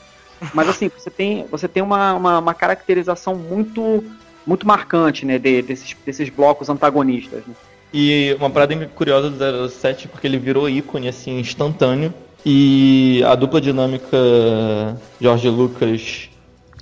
Mas assim, você tem, você tem uma, uma, uma caracterização muito muito marcante né, de- desses, desses blocos antagonistas. Né. E uma parada curiosa do 07 porque ele virou ícone assim instantâneo e a dupla dinâmica George Lucas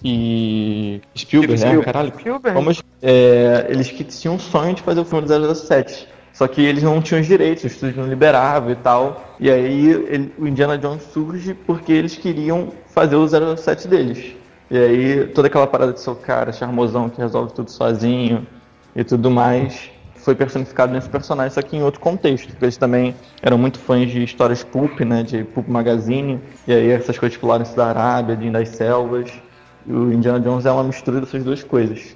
e Spielberg, né? Spielberg. Caralho. Spielberg. Como os- é, eles que tinham um sonho de fazer o filme do 007. Só que eles não tinham os direitos, o estúdio não liberava e tal. E aí ele- o Indiana Jones surge porque eles queriam fazer o 07 deles. E aí toda aquela parada de ser o cara charmosão que resolve tudo sozinho e tudo mais foi personificado nesse personagem, só que em outro contexto. Porque eles também eram muito fãs de histórias pulp, né, de pulp magazine. E aí essas coisas tipo Lawrence da Arábia, de das Selvas. E o Indiana Jones é uma mistura dessas duas coisas.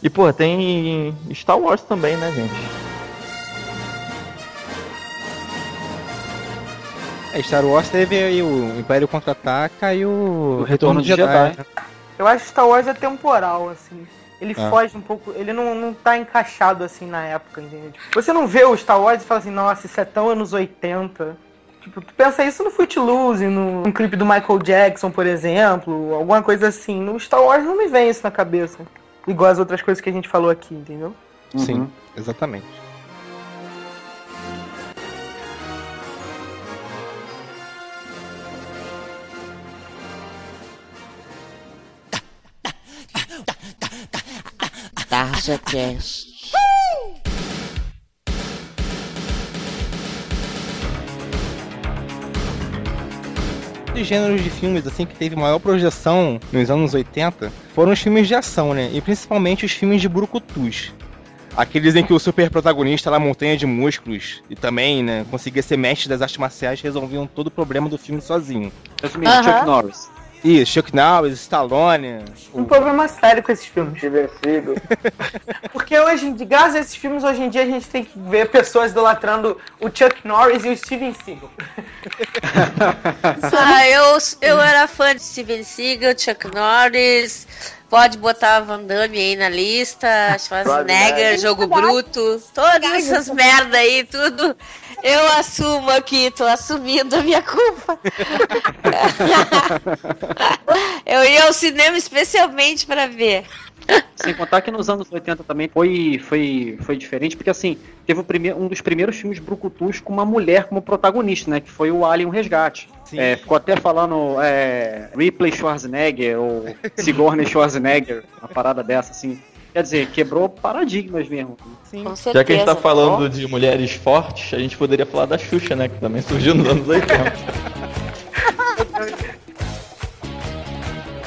E, pô, tem Star Wars também, né, gente? É, Star Wars teve aí o Império Contra-Ataca e o, O Retorno de Jedi. né? Eu acho que Star Wars é temporal, assim. Ele Ah. foge um pouco, ele não, não tá encaixado assim na época, entende? Você não vê o Star Wars e fala assim, nossa, isso é tão anos 80. Tipo, tu pensa isso no Footloose, no, no clipe do Michael Jackson, por exemplo, alguma coisa assim. No Star Wars não me vem isso na cabeça. Igual as outras coisas que a gente falou aqui, entendeu? Sim, exatamente. Tarja Cast. Os gêneros de filmes assim que teve maior projeção nos anos 80 foram os filmes de ação, né? E principalmente os filmes de brucutus. Aqueles em que o super protagonista era montanha de músculos e também, né, conseguia ser mestre das artes marciais resolviam todo o problema do filme sozinho. Resumindo, Chuck Norris. Isso, Chuck Norris, Stallone. Um problema sério com esses filmes. Divertido. Porque hoje, em dia, graças a esses filmes, hoje em dia a gente tem que ver pessoas idolatrando o Chuck Norris e o Steven Seagal. Ah, eu, eu era fã de Steven Seagal, Chuck Norris. Pode botar Van Damme aí na lista, Schwarzenegger, Schwarzenegger. Jogo Bruto, todas essas merda aí, tudo. Eu assumo aqui, tô assumindo a minha culpa. eu ia ao cinema especialmente pra ver. Sem contar que nos anos 80 também foi, foi, foi diferente, porque assim, teve o primeiro, um dos primeiros filmes brucutus com uma mulher como protagonista, né? Que foi o Alien Resgate. É, ficou até falando é, Ripley Schwarzenegger ou Sigourney Schwarzenegger, uma parada dessa, assim. Quer dizer, quebrou paradigmas mesmo. Sim. Com Já que a gente tá falando de mulheres fortes, a gente poderia falar da Xuxa, né? Que também surgiu nos anos 80.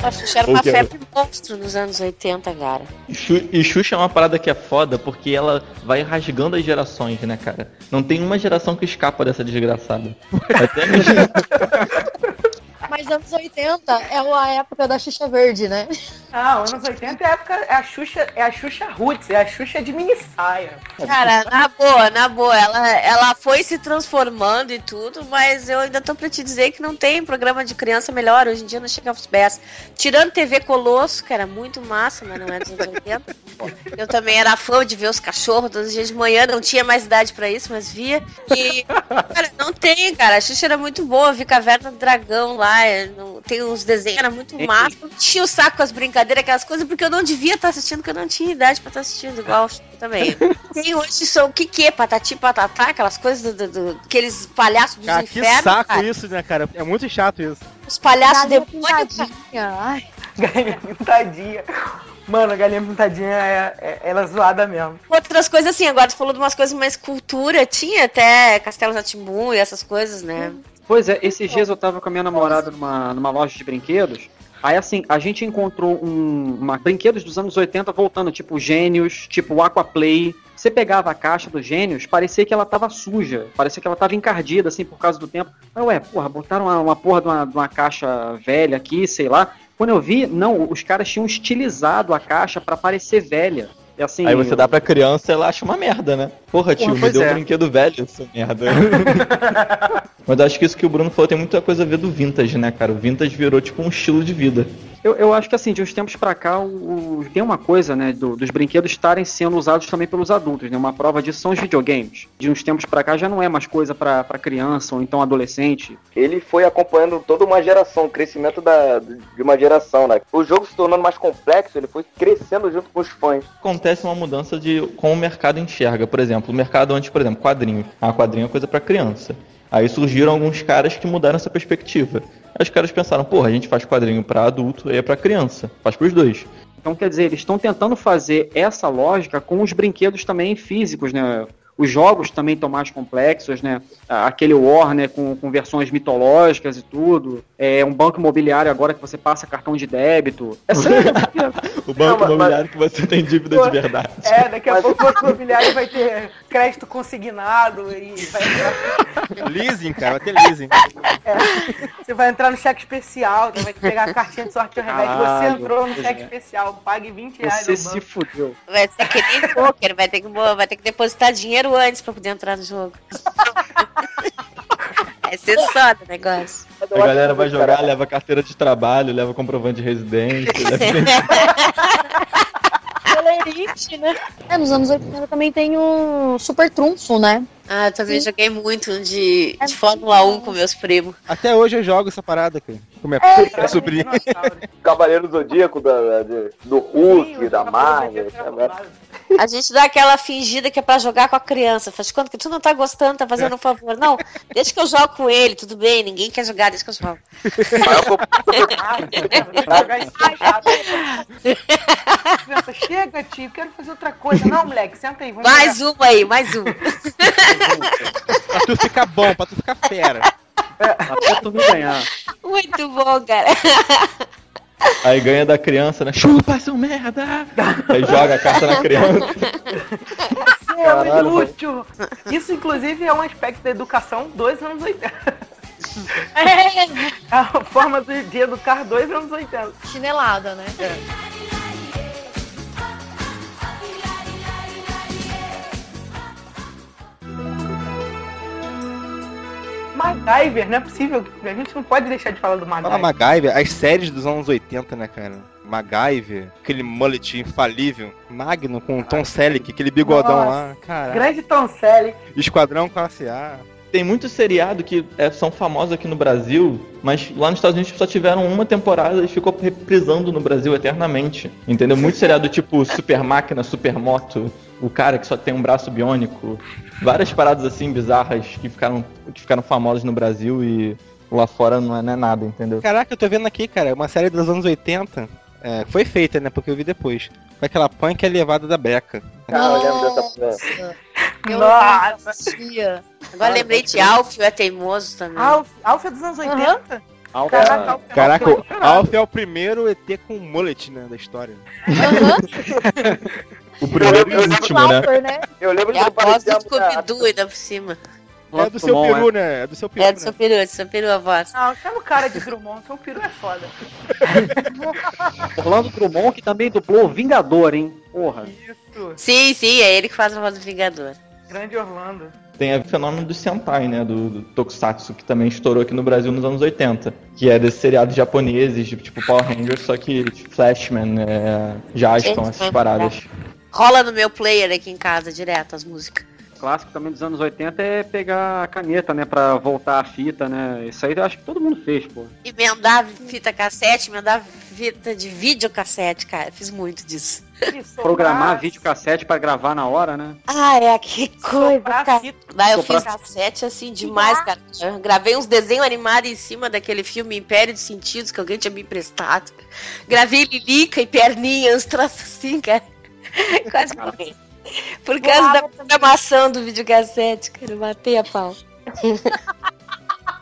A Xuxa era uma O quê? febre monstro nos anos 80, cara. E Xu- E Xuxa é uma parada que é foda porque ela vai rasgando as gerações, né, cara? Não tem uma geração que escapa dessa desgraçada. Até mesmo. Mas anos 80 é a época da Xuxa Verde, né? Ah, anos 80 é a época, é a Xuxa, é a Xuxa Roots, é a Xuxa de mini saia. Cara, na boa, na boa, ela, ela foi se transformando e tudo, mas eu ainda tô pra te dizer que não tem programa de criança melhor. Hoje em dia não chega aos pés. Tirando TV Colosso, que era muito massa, mas não é dos anos 80. Eu também era fã de ver os cachorros todos os dias de manhã, não tinha mais idade pra isso, mas via. E, cara, não tem, cara. A Xuxa era muito boa, vi Caverna do Dragão lá, é, não- tem uns desenhos, era muito massa. Eu Tinha o saco com as brincadeiras, aquelas coisas, porque eu não devia estar assistindo, porque eu não tinha idade pra estar assistindo, igual também. Tem hoje são o que que é? Patati patatá, aquelas coisas do, do- do- aqueles palhaços dos Cara, que infernos. saco cara. isso, né, cara? É muito chato isso. Os palhaços demônios. pintadinha. Ai, Galinha pintadinha. Mano, a galinha pintadinha é, é- ela é zoada mesmo. Outras coisas assim, agora tu falou de umas coisas mais cultura, tinha até Castelo Zatimbu e essas coisas, né? Pois é, esses dias eu tava com a minha namorada numa, numa loja de brinquedos. Aí assim, a gente encontrou um, uma, brinquedos dos anos 80 voltando, tipo Gênios, tipo Aquaplay. Você pegava a caixa dos Gênios, parecia que ela tava suja, parecia que ela tava encardida, assim, por causa do tempo. Aí, ué, porra, botaram uma, uma porra de uma, de uma caixa velha aqui, sei lá. Quando eu vi, não, os caras tinham estilizado a caixa pra parecer velha. E assim, Aí você dá pra criança ela acha uma merda, né? Porra, tio, Porra, me deu é. um brinquedo velho, seu merda. Mas acho que isso que o Bruno falou tem muita coisa a ver do vintage, né, cara? O vintage virou tipo um estilo de vida. Eu, eu acho que assim, de uns tempos pra cá, o, o- tem uma coisa, né, do- dos brinquedos estarem sendo usados também pelos adultos, né? Uma prova disso são os videogames. De uns tempos pra cá já não é mais coisa pra, pra criança ou então adolescente. Ele foi acompanhando toda uma geração, o crescimento da, de uma geração, né? O jogo se tornando mais complexo, ele foi crescendo junto com os fãs. Acontece uma mudança de como o mercado enxerga. Por exemplo, o mercado antes, por exemplo, quadrinho. Ah, quadrinho é coisa pra criança. Aí surgiram alguns caras que mudaram essa perspectiva. Aí os caras pensaram, porra, a gente faz quadrinho pra adulto e é pra criança. Faz pros dois. Então, quer dizer, eles estão tentando fazer essa lógica com os brinquedos também físicos, né? Os jogos também estão mais complexos, né? Aquele War, né, com, com versões mitológicas e tudo. É um banco imobiliário agora que você passa cartão de débito. É sério, O banco Não, mas- imobiliário que você tem dívida de verdade. É, daqui a pouco o banco imobiliário vai ter crédito consignado e vai entrar, leasing, cara, vai ter leasing. você vai entrar no cheque especial, vai pegar a cartinha de sorte ao revés. Você Caralho, entrou no cheque é. especial, pague 20 reais você se fudeu. Vai ser que nem poker, vai ter que, vai ter que depositar dinheiro antes pra poder entrar no jogo. É ser foda o negócio. A galera vai jogar, leva carteira de trabalho, leva comprovante de residência. leva... Celerite, né? É, nos anos 80 também tem o Super Trunfo, né? Ah, eu também joguei muito de, de Fórmula 1 com meus primos. Até hoje eu jogo essa parada, cara. Com minha, É, minha sobrinha. Cavaleiro Zodíaco da, de- do Hulk, da Marvel. sabe? A gente dá aquela fingida que é pra jogar com a criança. Faz conta que tu não tá gostando, tá fazendo um favor. Não, deixa que eu jogo com ele, tudo bem, ninguém quer jogar, deixa que eu jogo. Chato. Criança, chega, tio, quero fazer outra coisa. Não, moleque, senta aí. Vamos Mais uma aí, mais uma. pra tu ficar bom, pra tu ficar fera. Até tu me ganhar. Muito bom, cara. Aí ganha da criança, né? Chupa, seu merda! Aí joga a carta na criança. É Caralho, um inútil. Isso, inclusive, é um aspecto da educação dos anos 80. É a forma de, de educar dois anos 80. Chinelada, né? MacGyver, não é possível. A gente não pode deixar de falar do Fala MacGyver. MacGyver, as séries dos anos 80, né, cara? MacGyver, aquele mullet infalível, Magno com Tom Selleck, aquele bigodão Nossa, lá, cara. Grande Tom Selleck. Esquadrão Classe A. Tem muito seriado que é, são famosos aqui no Brasil, mas lá nos Estados Unidos só tiveram uma temporada e ficou reprisando no Brasil eternamente. Entendeu? Muito seriado tipo Super Máquina, Super Moto, o cara que só tem um braço biônico. Várias paradas assim bizarras que ficaram, que ficaram famosas no Brasil e lá fora não é, não é nada, entendeu? Caraca, eu tô vendo aqui, cara, uma série dos anos 80. É, foi feita, né? Porque eu vi depois. Com aquela punk elevada da breca. Cara, eu lembro dessa Nossa. Eu Nossa. assistia. Agora lembrei de Alf, é teimoso também. Alf, Alf é dos anos 80? Alf Caraca, Alf é Caraca, Alf o é Alf é o primeiro ET com mullet, né, da história. O primeiro e o último, né? Lauper, né? Eu lembro É a voz do Scooby-Doo ainda por cima. É do seu peru, né? É do seu peru, É do seu né? peru, é do seu peru a voz. Não, chama o cara de Drummond, seu peru é foda. Orlando Drummond, que também dublou Vingador, hein? Porra. Isso. Sim, sim, é ele que faz a voz do Vingador. Grande Orlando. Tem o fenômeno do Sentai, né? Do, do Tokusatsu, que também estourou aqui no Brasil nos anos 80. Que é desses seriados japoneses, tipo, tipo Power Rangers, só que tipo, Flashman, é, Jaston, essas paradas. Rola no meu player aqui em casa direto as músicas. Clássico também dos anos 80 é pegar a caneta, né? Pra voltar a fita, né? Isso aí eu acho que todo mundo fez, pô. Emendar fita cassete, emendar fita de videocassete, cara. Fiz muito disso. Programar videocassete pra gravar na hora, né? Ah, é que coisa, cara. Daí eu Soprar- fiz cassete assim demais, cara. Eu gravei uns desenhos animados em cima daquele filme Império dos Sentidos que alguém tinha me emprestado. Gravei Lilica e Perninha, uns troços assim, cara. Quase morri. Por causa da programação do videocassete, cara. Eu matei a pau.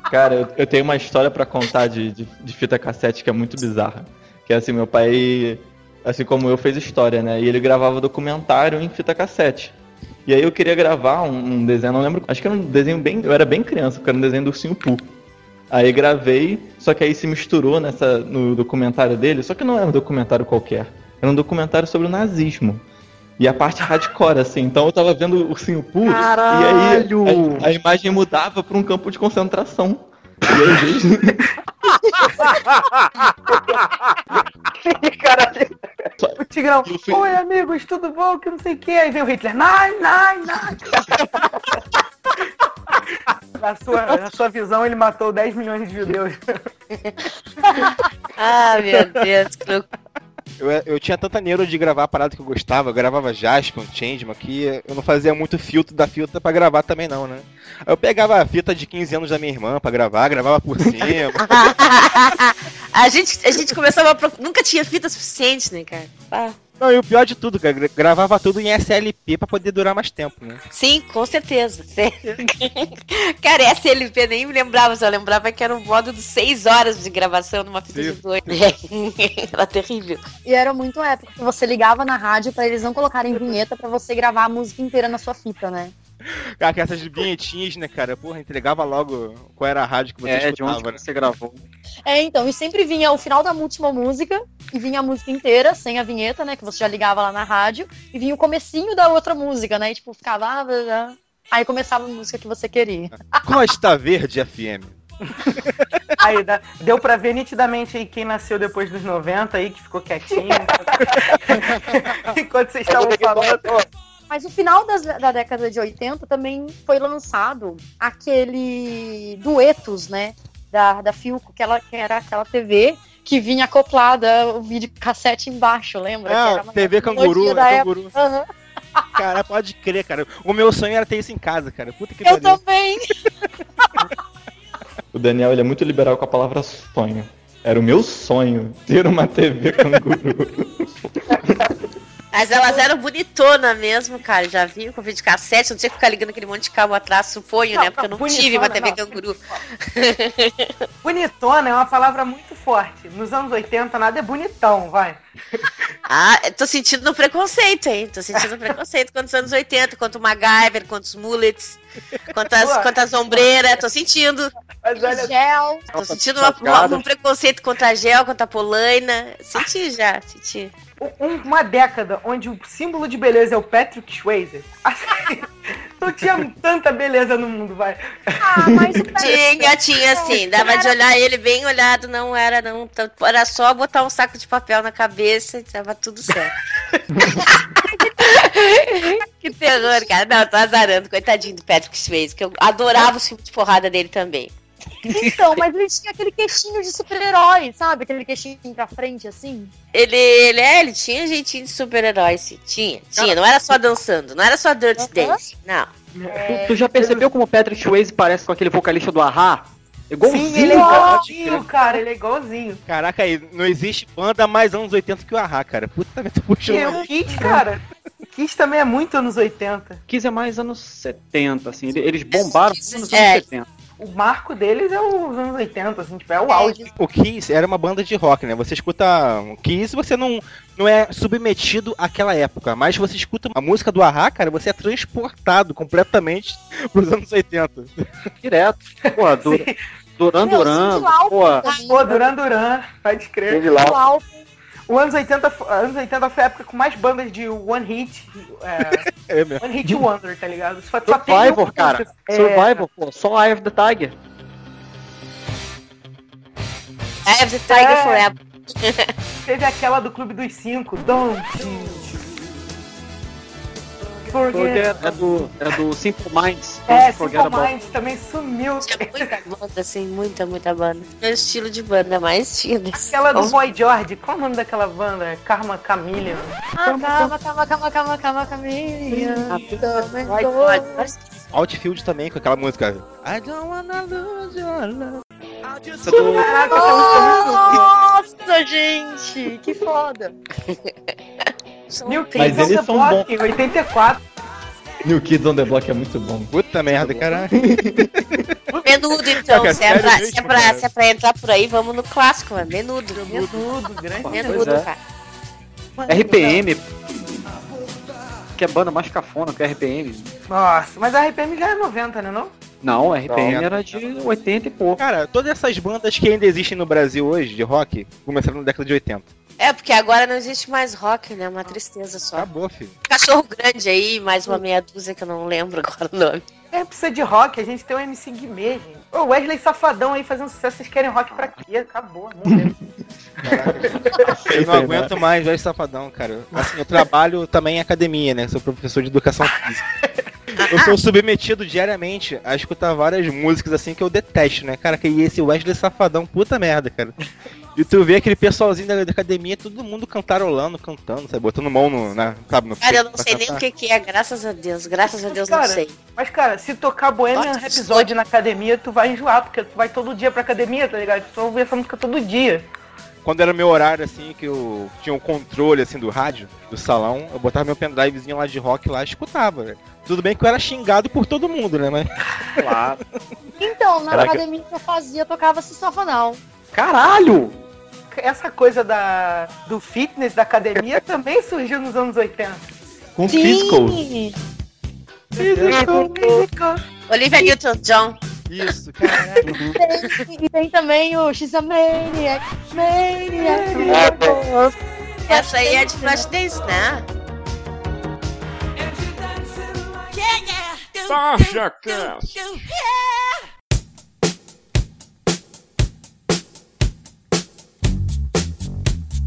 Cara, eu, eu tenho uma história pra contar de, de, de fita cassete que é muito bizarra. Que é assim, meu pai, assim como eu, fez história, né? E ele gravava documentário em fita cassete. E aí eu queria gravar um, um desenho, não lembro, acho que era um desenho bem, eu era bem criança, porque era um desenho do Ursinho Poo. Aí gravei, só que aí se misturou nessa, no documentário dele, só que não era um documentário qualquer, era um documentário sobre o nazismo. E a parte hardcore, assim, então eu tava vendo o Ursinho Poo, Caralho! e aí a, a imagem mudava pra um campo de concentração. E aí, vezes, Caralho. O Tigrão, oi amigos, tudo bom? Que não sei o que. Aí vem o Hitler, nai, nai, nai. Na sua, na sua visão, ele matou 10 milhões de judeus. Ah, meu Deus, que loucura. Eu, eu tinha tanta neuro de gravar a parada que eu gostava, eu gravava Jaspion, Changeman, que eu não fazia muito filtro da fita pra gravar também não, né? Aí eu pegava a fita de 15 anos da minha irmã pra gravar, gravava por cima. a, gente, a gente começava a. pro- Nunca tinha fita suficiente, né, cara? Ah. Não, e o pior de tudo, cara, gra- gravava tudo em SLP pra poder durar mais tempo, né? Sim, com certeza. Cara, SLP nem me lembrava, só lembrava que era um modo de 6 horas de gravação numa fita de dois. era terrível. E era muito épico que você ligava na rádio pra eles não colocarem vinheta pra você gravar a música inteira na sua fita, né? Cara, que essas vinhetinhas, né, cara? Porra, entregava logo qual era a rádio que você É, de escutava, onde né? você gravou. É, então, e sempre vinha o final da última música, e vinha a música inteira, sem a vinheta, né, que você já ligava lá na rádio, e vinha o comecinho da outra música, né, e tipo, ficava... ah, blá, blá. Aí começava a música que você queria. Costa Verde FM. Aí dá- deu pra ver nitidamente aí quem nasceu depois dos 90 aí, que ficou quietinho. Enquanto vocês estavam falando. Mas no final das- da década de 80 também foi lançado aquele duetos, né? Da, da Filco, que, ela, que era aquela TV que vinha acoplada o vídeo cassete embaixo, lembra? Que Ah, TV Canguru, da é época. Canguru. Aham. Cara, pode crer, cara. O meu sonho era ter isso em casa, cara. Puta que Eu pariu. também. o Daniel ele é muito liberal com a palavra sonho. Era o meu sonho ter uma TV canguru. Mas elas eram bonitonas mesmo, cara. Já vi com vídeo cassete, não tinha que ficar ligando aquele monte de cabo atrás, suponho, Não, né? Porque eu não, não tive uma TV bonitona, canguru. Bonitona é uma palavra muito forte. Nos anos 80 nada é bonitão, vai. Ah, tô sentindo no preconceito, hein? Tô sentindo preconceito contra os anos 80, contra o MacGyver, contra os mullets, contra as, Boa. contra as ombreiras. Tô sentindo. Mas olha, Gel. Tô sentindo uma- uma- um preconceito contra a gel, contra a polaina. Senti já, senti. um- uma década onde o símbolo de beleza é o Patrick Swayze. Assim, não tinha tanta beleza no mundo, vai. Ah, mas o Tinha, tinha sim. Dava de olhar ele bem olhado, não era, não. t- Era só botar um saco de papel na cabeça e tava tudo certo. que terror, cara. Não, tô azarando, coitadinho do Patrick Swayze, que eu adorava o filme de porrada dele também. Então, mas ele tinha aquele queixinho de super-herói, sabe? Aquele queixinho pra frente, assim. Ele, ele, é, ele tinha jeitinho de super-herói, sim. Tinha, tinha. Não era só dançando, não era só Dirty Dance. Não. Tu, tu já percebeu como o Patrick Swayze parece com aquele vocalista do Ahá? Igualzinho, Sim, ele é cara. igualzinho, cara. Ele é igualzinho. Caraca, aí, não existe banda mais anos 80 que o Ahá, cara. Puta merda, puxou. É o Kiss, cara. Kiss também é muito anos 80. Kiss é mais anos 70, assim. ele- Eles bombaram nos anos É. 70. O marco deles é os anos 80, assim, tipo, é o auge. O Kiss era uma banda de rock, né? Você escuta o Kiss, você não, não é submetido àquela época, mas você escuta a música do Ahá, cara, você é transportado completamente pros anos 80. Direto. Pô, Dur Duran Duran. Pô, Duran Duran, pode crer. Lauper. O anos 80, fo- anos 80 foi a época com mais bandas de One Hit. É, É mesmo. one Hit Wonder, tá ligado? Só, só tem Survivor, um- cara. É, Survivor, pô. Só Eye of the Tiger. I have the Tiger É. Forever. Teve aquela do Clube dos Cinco, Don't You Forget. Forget. É do, é do Simple Minds. É, Simple About- Minds também sumiu. Muita banda, assim, muita, muita banda. Meu estilo de banda, mais tinha Aquela do Boy George, qual é o nome daquela banda? Karma Chameleon. Ah, calma, calma, calma, calma, calma, caminha. Outfield também, com aquela música. I don't wanna lose your love. É Nossa, gente, que foda. New Mas Kids on eles são Block, 84. New Kids on the Block é muito bom. Puta merda, caralho. Menudo, então. Cara, se, é pra, mesmo, se, é pra, cara? se é pra entrar por aí, vamos no clássico, mano. Menudo. Menudo, grande. Menudo, é. cara. RPM. Que é banda mais cafona que a RPM. Nossa, mas a RPM já é 90, né não? Não, a RPM Não. era de 80 e pouco. Cara, todas essas bandas que ainda existem no Brasil hoje, de rock, começaram na década de 80. É, porque agora não existe mais rock, né? Uma tristeza só. Acabou, filho. Cachorro grande aí, mais uma meia dúzia que eu não lembro agora o nome. É, precisa de rock, a gente tem o MC Guimê, gente. Ô, Wesley Safadão aí fazendo sucesso, vocês querem rock pra quê? Acabou, morreu. Eu não aguento mais velho safadão, cara. Assim, eu trabalho também em academia, né? Sou professor de educação física. Eu sou submetido diariamente a escutar várias músicas assim que eu detesto, né? Cara, que esse Wesley Safadão, puta merda, cara. E tu vê aquele pessoalzinho da, da academia, todo mundo cantarolando, cantando, sabe? Botando mão no, na, sabe, no Cara, eu não sei nem o que, que é, graças a Deus. Graças a Deus Cara, não sei. Mas, cara, se tocar Bohemian Rhapsody na academia, tu vai enjoar, porque tu vai todo dia pra academia, tá ligado? Tu ouve essa música todo dia. Quando era meu horário, assim, que eu tinha um controle, assim, do rádio, do salão, eu botava meu pendrivezinho lá de rock lá e escutava, velho. Tudo bem que eu era xingado por todo mundo, né? Mas... Claro. Então, na Caraca. academia que eu fazia, eu tocava Sistofenal. Caralho! Essa coisa da, do fitness, da academia, também surgiu nos anos 80. Com Physicals. Olivia Newton-John. Isso, caralho. E tem também o X Maniac. Maniac. Essa aí é de Flashdance, né? Tarja Cast.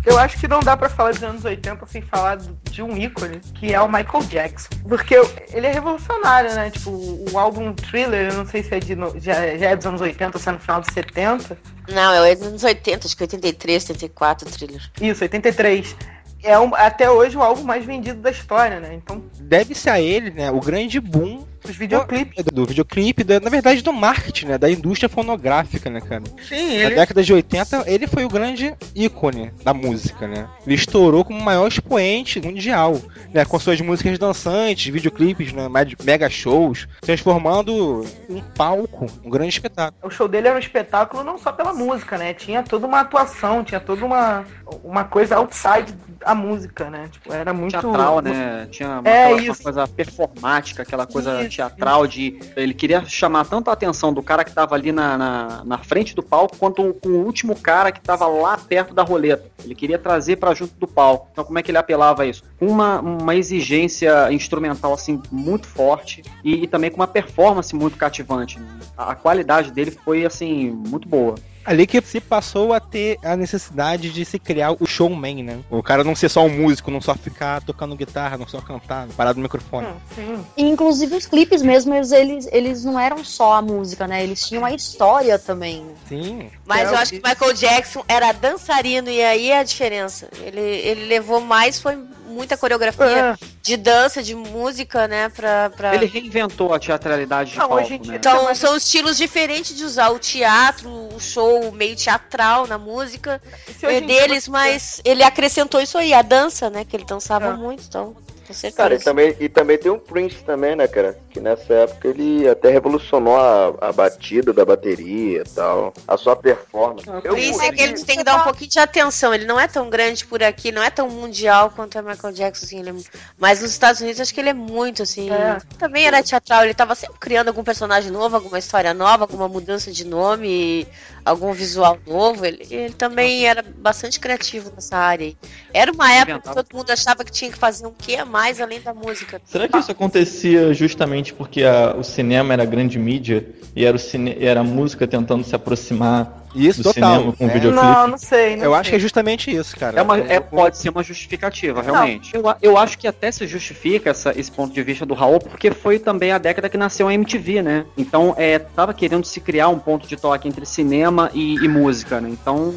Eu acho que não dá pra falar dos anos 80 sem falar de um ícone, que é o Michael Jackson. Porque ele é revolucionário, né? Tipo, o álbum Thriller, eu não sei se é de no- já, já é dos anos 80 ou se é no final dos 70. Não, é dos anos 80, acho que 83, 84, thriller. Isso, 83. É um- até hoje o álbum mais vendido da história, né? Então, Deve ser a ele, né, o grande boom Os videoclipes. Do, do videoclipe, da- na verdade do marketing, né? Da indústria fonográfica, né, cara? Sim, Na ele. década de 80, ele foi o grande ícone da música, né? Ele estourou como o maior expoente mundial, né? Com suas músicas dançantes, videoclipes, né? Mega shows, transformando um palco, um grande espetáculo. O show dele era um espetáculo não só pela música, né? Tinha toda uma atuação, tinha toda uma, uma coisa outside a música, né? Tipo, era muito. teatral, né? Tinha uma, É aquela- uma isso. coisa performática, aquela coisa Isso, teatral de. Ele queria chamar tanto a atenção do cara que tava ali na, na, na frente do palco, quanto com o último cara que tava lá perto da roleta. Ele queria trazer pra junto do palco. Então, como é que ele apelava a isso? Uma, uma exigência instrumental, assim, muito forte e, e também com uma performance muito cativante. A, a qualidade dele foi, assim, muito boa. Ali que se passou a ter a necessidade de se criar o showman, né? O cara não ser só um músico, não só ficar tocando guitarra, não só cantar, parado no microfone. Sim. E, inclusive os clipes mesmo, eles, eles, eles não eram só a música, né? Eles tinham a história também. Sim. Mas É, eu acho que o Michael Jackson era dançarino e aí é a diferença. Ele, ele levou mais, foi muita coreografia de dança, de música, né? Pra, pra... Ele reinventou a teatralidade de Não, palco, hoje em dia né? Então, são estilos diferentes de usar o teatro, o show meio teatral na música é deles, mas ele acrescentou isso aí, a dança, né? Que ele dançava É. muito, então, com certeza. Cara, e também, e também tem um Prince também, né, cara? Que nessa época ele até revolucionou a, a batida da bateria e tal, a sua performance. Por isso é que ele tem que dar um pouquinho de atenção. Ele não é tão grande por aqui, não é tão mundial quanto é Michael Jackson, assim. Ele é... Mas nos Estados Unidos acho que ele é muito, assim. É. Também era teatral, ele tava sempre criando algum personagem novo, alguma história nova, alguma mudança de nome, algum visual novo. Ele, ele também era bastante criativo nessa área. Era uma época que todo mundo achava que tinha que fazer um quê a mais além da música. Será que isso acontecia justamente porque a- o cinema era grande mídia e era, o cine, e era a música tentando se aproximar Isso, do total. cinema com É. videoclipe? Não, não sei. Não Eu sei. acho que é justamente isso, cara. É uma, é, pode ser uma justificativa, realmente. Eu, eu acho que até se justifica essa- esse ponto de vista do Raul, porque foi também a década que nasceu a MTV, né? Então, é, tava querendo se criar um ponto de toque entre cinema e, e música, né? Então,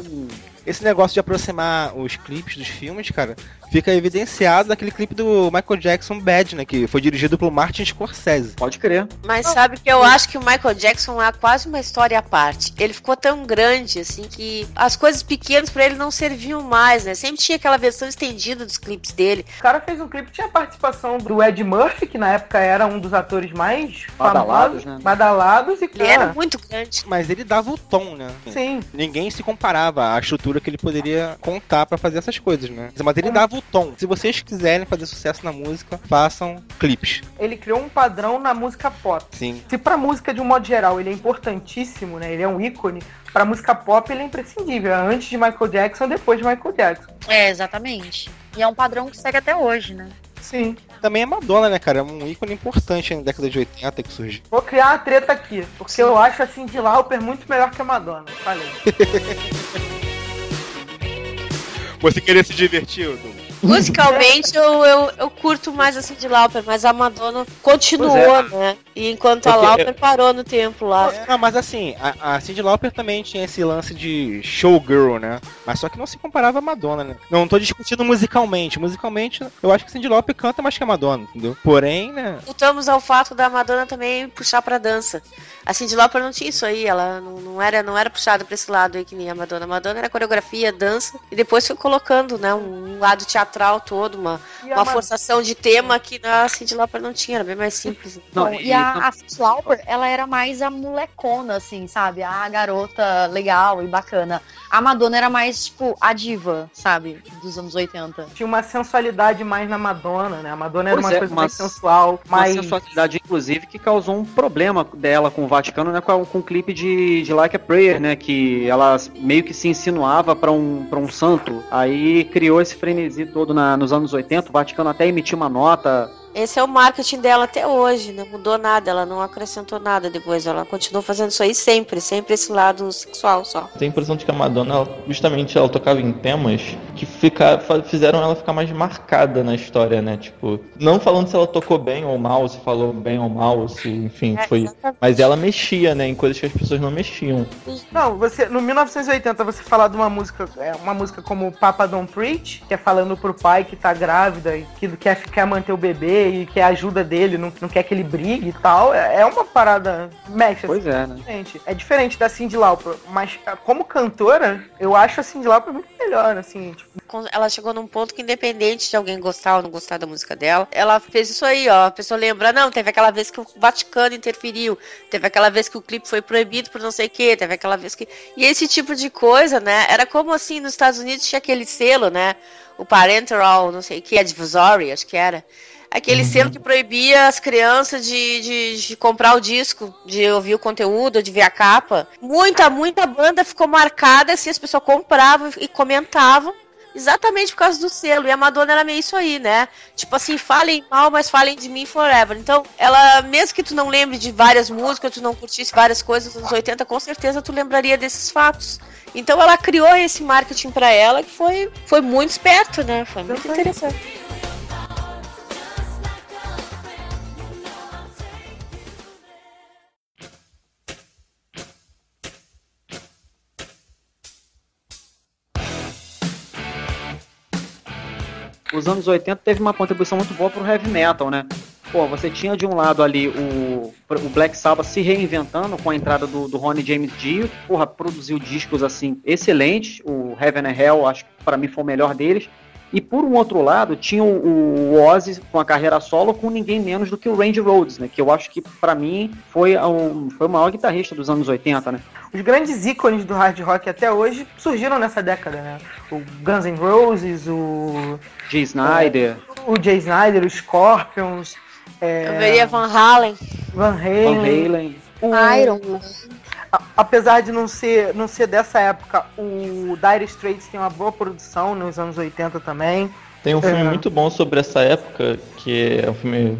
Esse negócio de aproximar os clipes dos filmes, cara, fica evidenciado naquele clipe do Michael Jackson Bad, né? Que foi dirigido pelo Martin Scorsese. pode crer. Mas sabe que eu acho que o Michael Jackson é quase uma história à parte. Ele ficou tão grande, assim, que as coisas pequenas pra ele não serviam mais, né? Sempre tinha aquela versão estendida dos clipes dele. O cara fez um clipe, tinha a participação do Ed Murphy, que na época era um dos atores mais Badalados, famosos, né? badalados, e Ele era cara, muito grande. Mas ele dava o tom, né? sim. Ninguém se comparava à estrutura que ele poderia contar pra fazer essas coisas, né? Mas ele dava o tom. Se vocês quiserem fazer sucesso na música, façam clipes. Ele criou um padrão na música pop. Sim. Se pra música de um modo geral ele é importantíssimo, né? Ele é um ícone, pra música pop ele é imprescindível. É antes de Michael Jackson, depois de Michael Jackson. É, exatamente. E é um padrão que segue até hoje, né? Sim. Também é Madonna, né, cara? É um ícone importante na década de 80 que surgiu. Vou criar uma treta aqui, porque eu acho assim de Lauper muito melhor que a Madonna. Falei. Você queria se divertir, Douglas? Musicalmente eu, eu, eu curto mais a Cyndi Lauper, mas a Madonna continuou, Pois né? E enquanto a É que- Lauper parou no tempo lá. Não, mas assim, a, a Cyndi Lauper também tinha esse lance de showgirl, né? Mas só que não se comparava a Madonna, né? Não tô discutindo musicalmente. Musicalmente, eu acho que a Cyndi Lauper canta mais que a Madonna, entendeu? Porém, né? Voltamos ao fato da Madonna também puxar pra dança. A Cyndi Lauper não tinha isso aí, ela não, não era, não era puxada pra esse lado aí que nem a Madonna. A Madonna era coreografia, dança, e depois foi colocando, né, um lado teatral todo, uma, E uma Ma- forçação de tema que a Cyndi Lauper não tinha, era bem mais simples. Não, Bom, e a, a Cyndi Lauper, ela era mais a molecona, assim, sabe? A garota legal e bacana. A Madonna era mais, tipo, a diva, sabe? Dos anos 80. Tinha uma sensualidade mais na Madonna, né? A Madonna era Pois uma é, coisa uma- mais sensual, Uma mais. sensualidade, inclusive, que causou um problema dela com o Vaticano, né? Com, com o clipe de, de Like a Prayer, né? Que ela meio que se insinuava pra um, pra um santo. Aí criou esse frenesi todo na- nos anos 80. O Vaticano até emitiu uma nota. Esse é o marketing dela até hoje, não mudou nada, ela não acrescentou nada depois, ela continuou fazendo isso aí sempre, sempre esse lado sexual só. Tenho a impressão de que a Madonna, justamente, ela tocava em temas que fica, fizeram ela ficar mais marcada na história, né? Tipo, não falando se ela tocou bem ou mal, se falou bem ou mal, se, enfim, É, foi. exatamente. Mas ela mexia, né? Em coisas que as pessoas não mexiam. Não, você no 1980 você falar de uma música, é, uma música como Papa Don't Preach, que é falando pro pai que tá grávida e que quer, quer manter o bebê e quer a ajuda dele, não, não quer que ele brigue e tal, é, é uma parada mexe. Pois é, né? Diferente. É diferente da Cyndi Lauper, mas ah, como cantora, eu acho a Cyndi Lauper muito melhor, assim, tipo, Ela chegou num ponto que, independente de alguém gostar ou não gostar da música dela, ela fez isso aí, ó. A pessoa lembra, não, teve aquela vez que o Vaticano interferiu, teve aquela vez que o clipe foi proibido por não sei o quê, teve aquela vez que. E esse tipo de coisa, né? Era como assim, nos Estados Unidos tinha aquele selo, né? O Parental, não sei o que, Advisory, acho que era. Aquele selo que proibia as crianças de, de, de comprar o disco, de ouvir o conteúdo, de ver a capa. Muita, muita banda ficou marcada, assim, as pessoas compravam e comentavam. Exatamente por causa do selo. E a Madonna era meio isso aí, né? Tipo assim, falem mal, mas falem de mim forever. Então, ela, mesmo que tu não lembre de várias músicas, tu não curtisse várias coisas dos anos 80, com certeza tu lembraria desses fatos. Então ela criou esse marketing pra ela que foi, foi muito esperto, né? Foi muito interessante. Os anos 80 teve uma contribuição muito boa pro heavy metal, né? Pô, você tinha de um lado ali o, o Black Sabbath se reinventando com a entrada do, do Ronnie James Dio, porra, produziu discos assim excelentes. O Heaven and Hell, acho que pra mim foi o melhor deles. E por um outro lado, tinha o, o Ozzy com a carreira solo com ninguém menos do que o Randy Rhoads, né? Que eu acho que pra mim foi, um, foi o maior guitarrista dos anos 80, né? Os grandes ícones do hard rock até hoje surgiram nessa década, né? O Guns N' Roses, o. Jay Snyder. O Jay Snyder, os Scorpions. É... Eu veria Van Halen. Van Halen. Van Halen. O... Iron A- Apesar de não ser, não ser dessa época, o Dire Straits tem uma boa produção nos anos 80 também. Tem um filme É. muito bom sobre essa época, que é um filme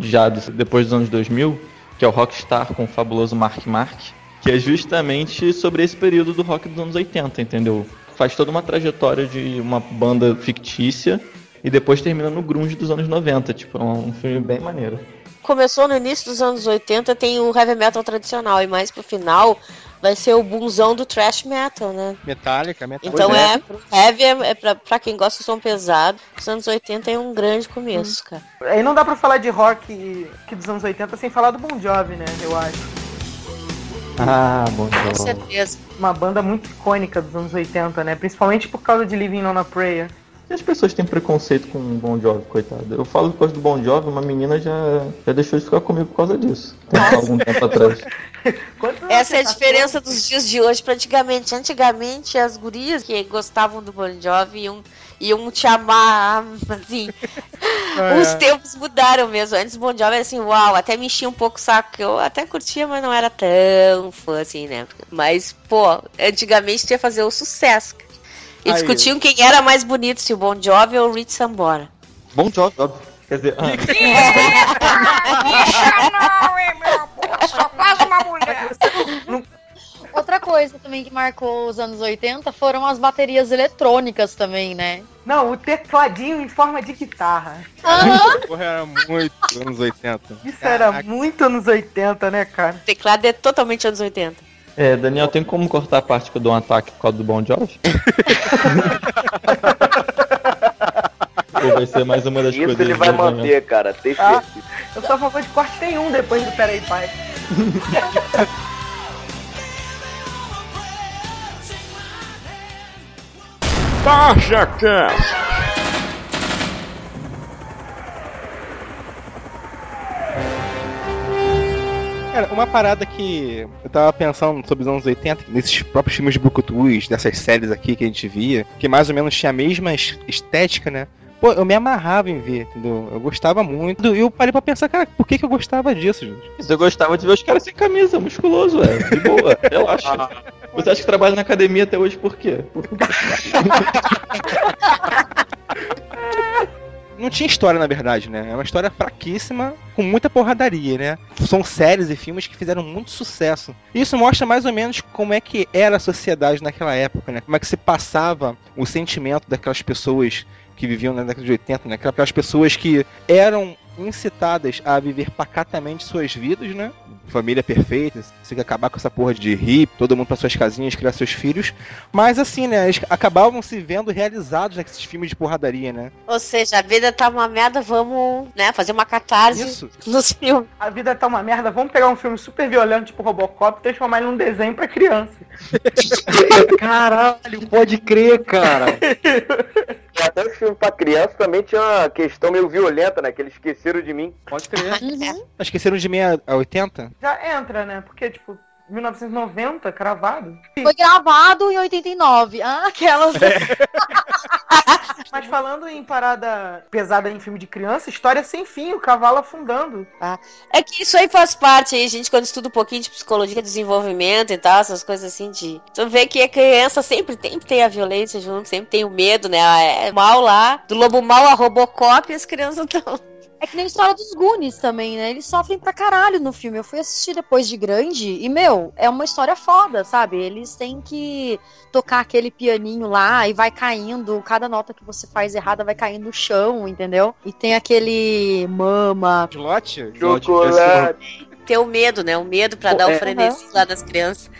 já depois dos anos 2000, que é o Rockstar com o fabuloso Mark Mark, que é justamente sobre esse período do rock dos anos 80, entendeu? Faz toda uma trajetória de uma banda fictícia e depois termina no grunge dos anos 90, tipo, é um filme bem maneiro. Começou no início dos anos 80, tem o heavy metal tradicional, e mais pro final vai ser o bunzão do thrash metal, né? Metallica, Metallica. Então é, pro heavy é, é pra, pra quem gosta do som pesado. Os anos 80 é um grande começo, cara. Aí não dá pra falar de rock que dos anos 80 sem falar do Bon Jovi, né? Eu acho. Ah, bom Com certeza. Uma banda muito icônica dos anos 80, né? Principalmente por causa de Living on a Prayer. E as pessoas têm preconceito com o Bon Jovi, coitado. Eu falo que gosto do Bon Jovi, uma menina já, já deixou de ficar comigo por causa disso. Algum tempo atrás. Essa é a diferença dos dias de hoje pra antigamente. Antigamente, as gurias que gostavam do Bon Jovi iam, iam te amar, assim. É. Os tempos mudaram mesmo. Antes o Bon Jovi era assim, uau, até me enchia um pouco o saco. que Eu até curtia, mas não era tão fã assim, né? Mas, pô, antigamente tu ia fazer o sucesso. E Aí. discutiam quem era mais bonito, se o Bon Jovi ou o Rich Sambora. Bon Jovi, óbvio. Quer dizer, ah, não, hein, meu amor? Só quase uma mulher. Outra coisa também que marcou os anos 80 foram as baterias eletrônicas também, né? Não, o tecladinho em forma de guitarra. Porra, era muito anos 80. Isso era muito anos 80, né, cara? O teclado é totalmente anos 80. É, Daniel, tem como cortar a parte que eu dou um ataque por causa do Bon Jovi? Vai ser mais uma das Isso coisas ele vai manter, cara. Tem Ah, eu sou a favor de corte nenhum depois do Peraí Pai. Tarja Cast. Cara, uma parada que eu tava pensando sobre os anos 80, nesses próprios filmes de Brucutus, nessas séries aqui que a gente via, que mais ou menos tinha a mesma es- estética, né? Pô, eu me amarrava em ver, entendeu? Eu gostava muito. E eu parei pra pensar, cara, por que, que eu gostava disso, gente? Você gostava de ver os caras sem camisa, musculoso, é. De boa, relaxa. Você acha que trabalha na academia até hoje por quê? não tinha história, na verdade, né? É uma história fraquíssima, com muita porradaria, né? São séries e filmes que fizeram muito sucesso. Isso mostra mais ou menos como é que era a sociedade naquela época, né? Como é que se passava o sentimento daquelas pessoas que viviam na década de 80, né? Aquelas pessoas que eram incitadas a viver pacatamente suas vidas, né? Família perfeita, você quer acabar com essa porra de hip, todo mundo para suas casinhas, criar seus filhos. Mas assim, né? Eles acabavam se vendo realizados nesses filmes de porradaria, né? Ou seja, a vida tá uma merda, vamos, né, fazer uma catarse Isso. nos filmes. A vida tá uma merda, vamos pegar um filme super violento, tipo Robocop, e transformar ele num desenho pra criança. Caralho, pode crer, cara. E até os filmes pra criança também tinha uma questão meio violenta, né? Que eles esqueceram de mim. Pode crer. Uhum. Esqueceram de mim a, a 80? Já entra, né? Porque, tipo, 1990, cravado. Foi gravado em 89. Ah, aquelas. Mas falando em parada pesada em filme de criança, história sem fim, o cavalo afundando. É que isso aí faz parte aí, gente, quando estuda um pouquinho de psicologia, desenvolvimento e tal, essas coisas assim de. Tu vê que a criança sempre tem, tem a violência junto, sempre tem o medo, né? É mal lá, do lobo mal a Robocop e as crianças estão. É que nem a história dos Goonies também, né? Eles sofrem pra caralho no filme. Eu fui assistir depois de grande e, meu, é uma história foda, sabe? Eles têm que tocar aquele pianinho lá e vai caindo. Cada nota que você faz errada vai caindo no chão, entendeu? E tem aquele mama. Slot? Chocolate. Ter o medo, né? O medo pra dar o é. frenesi lá das crianças.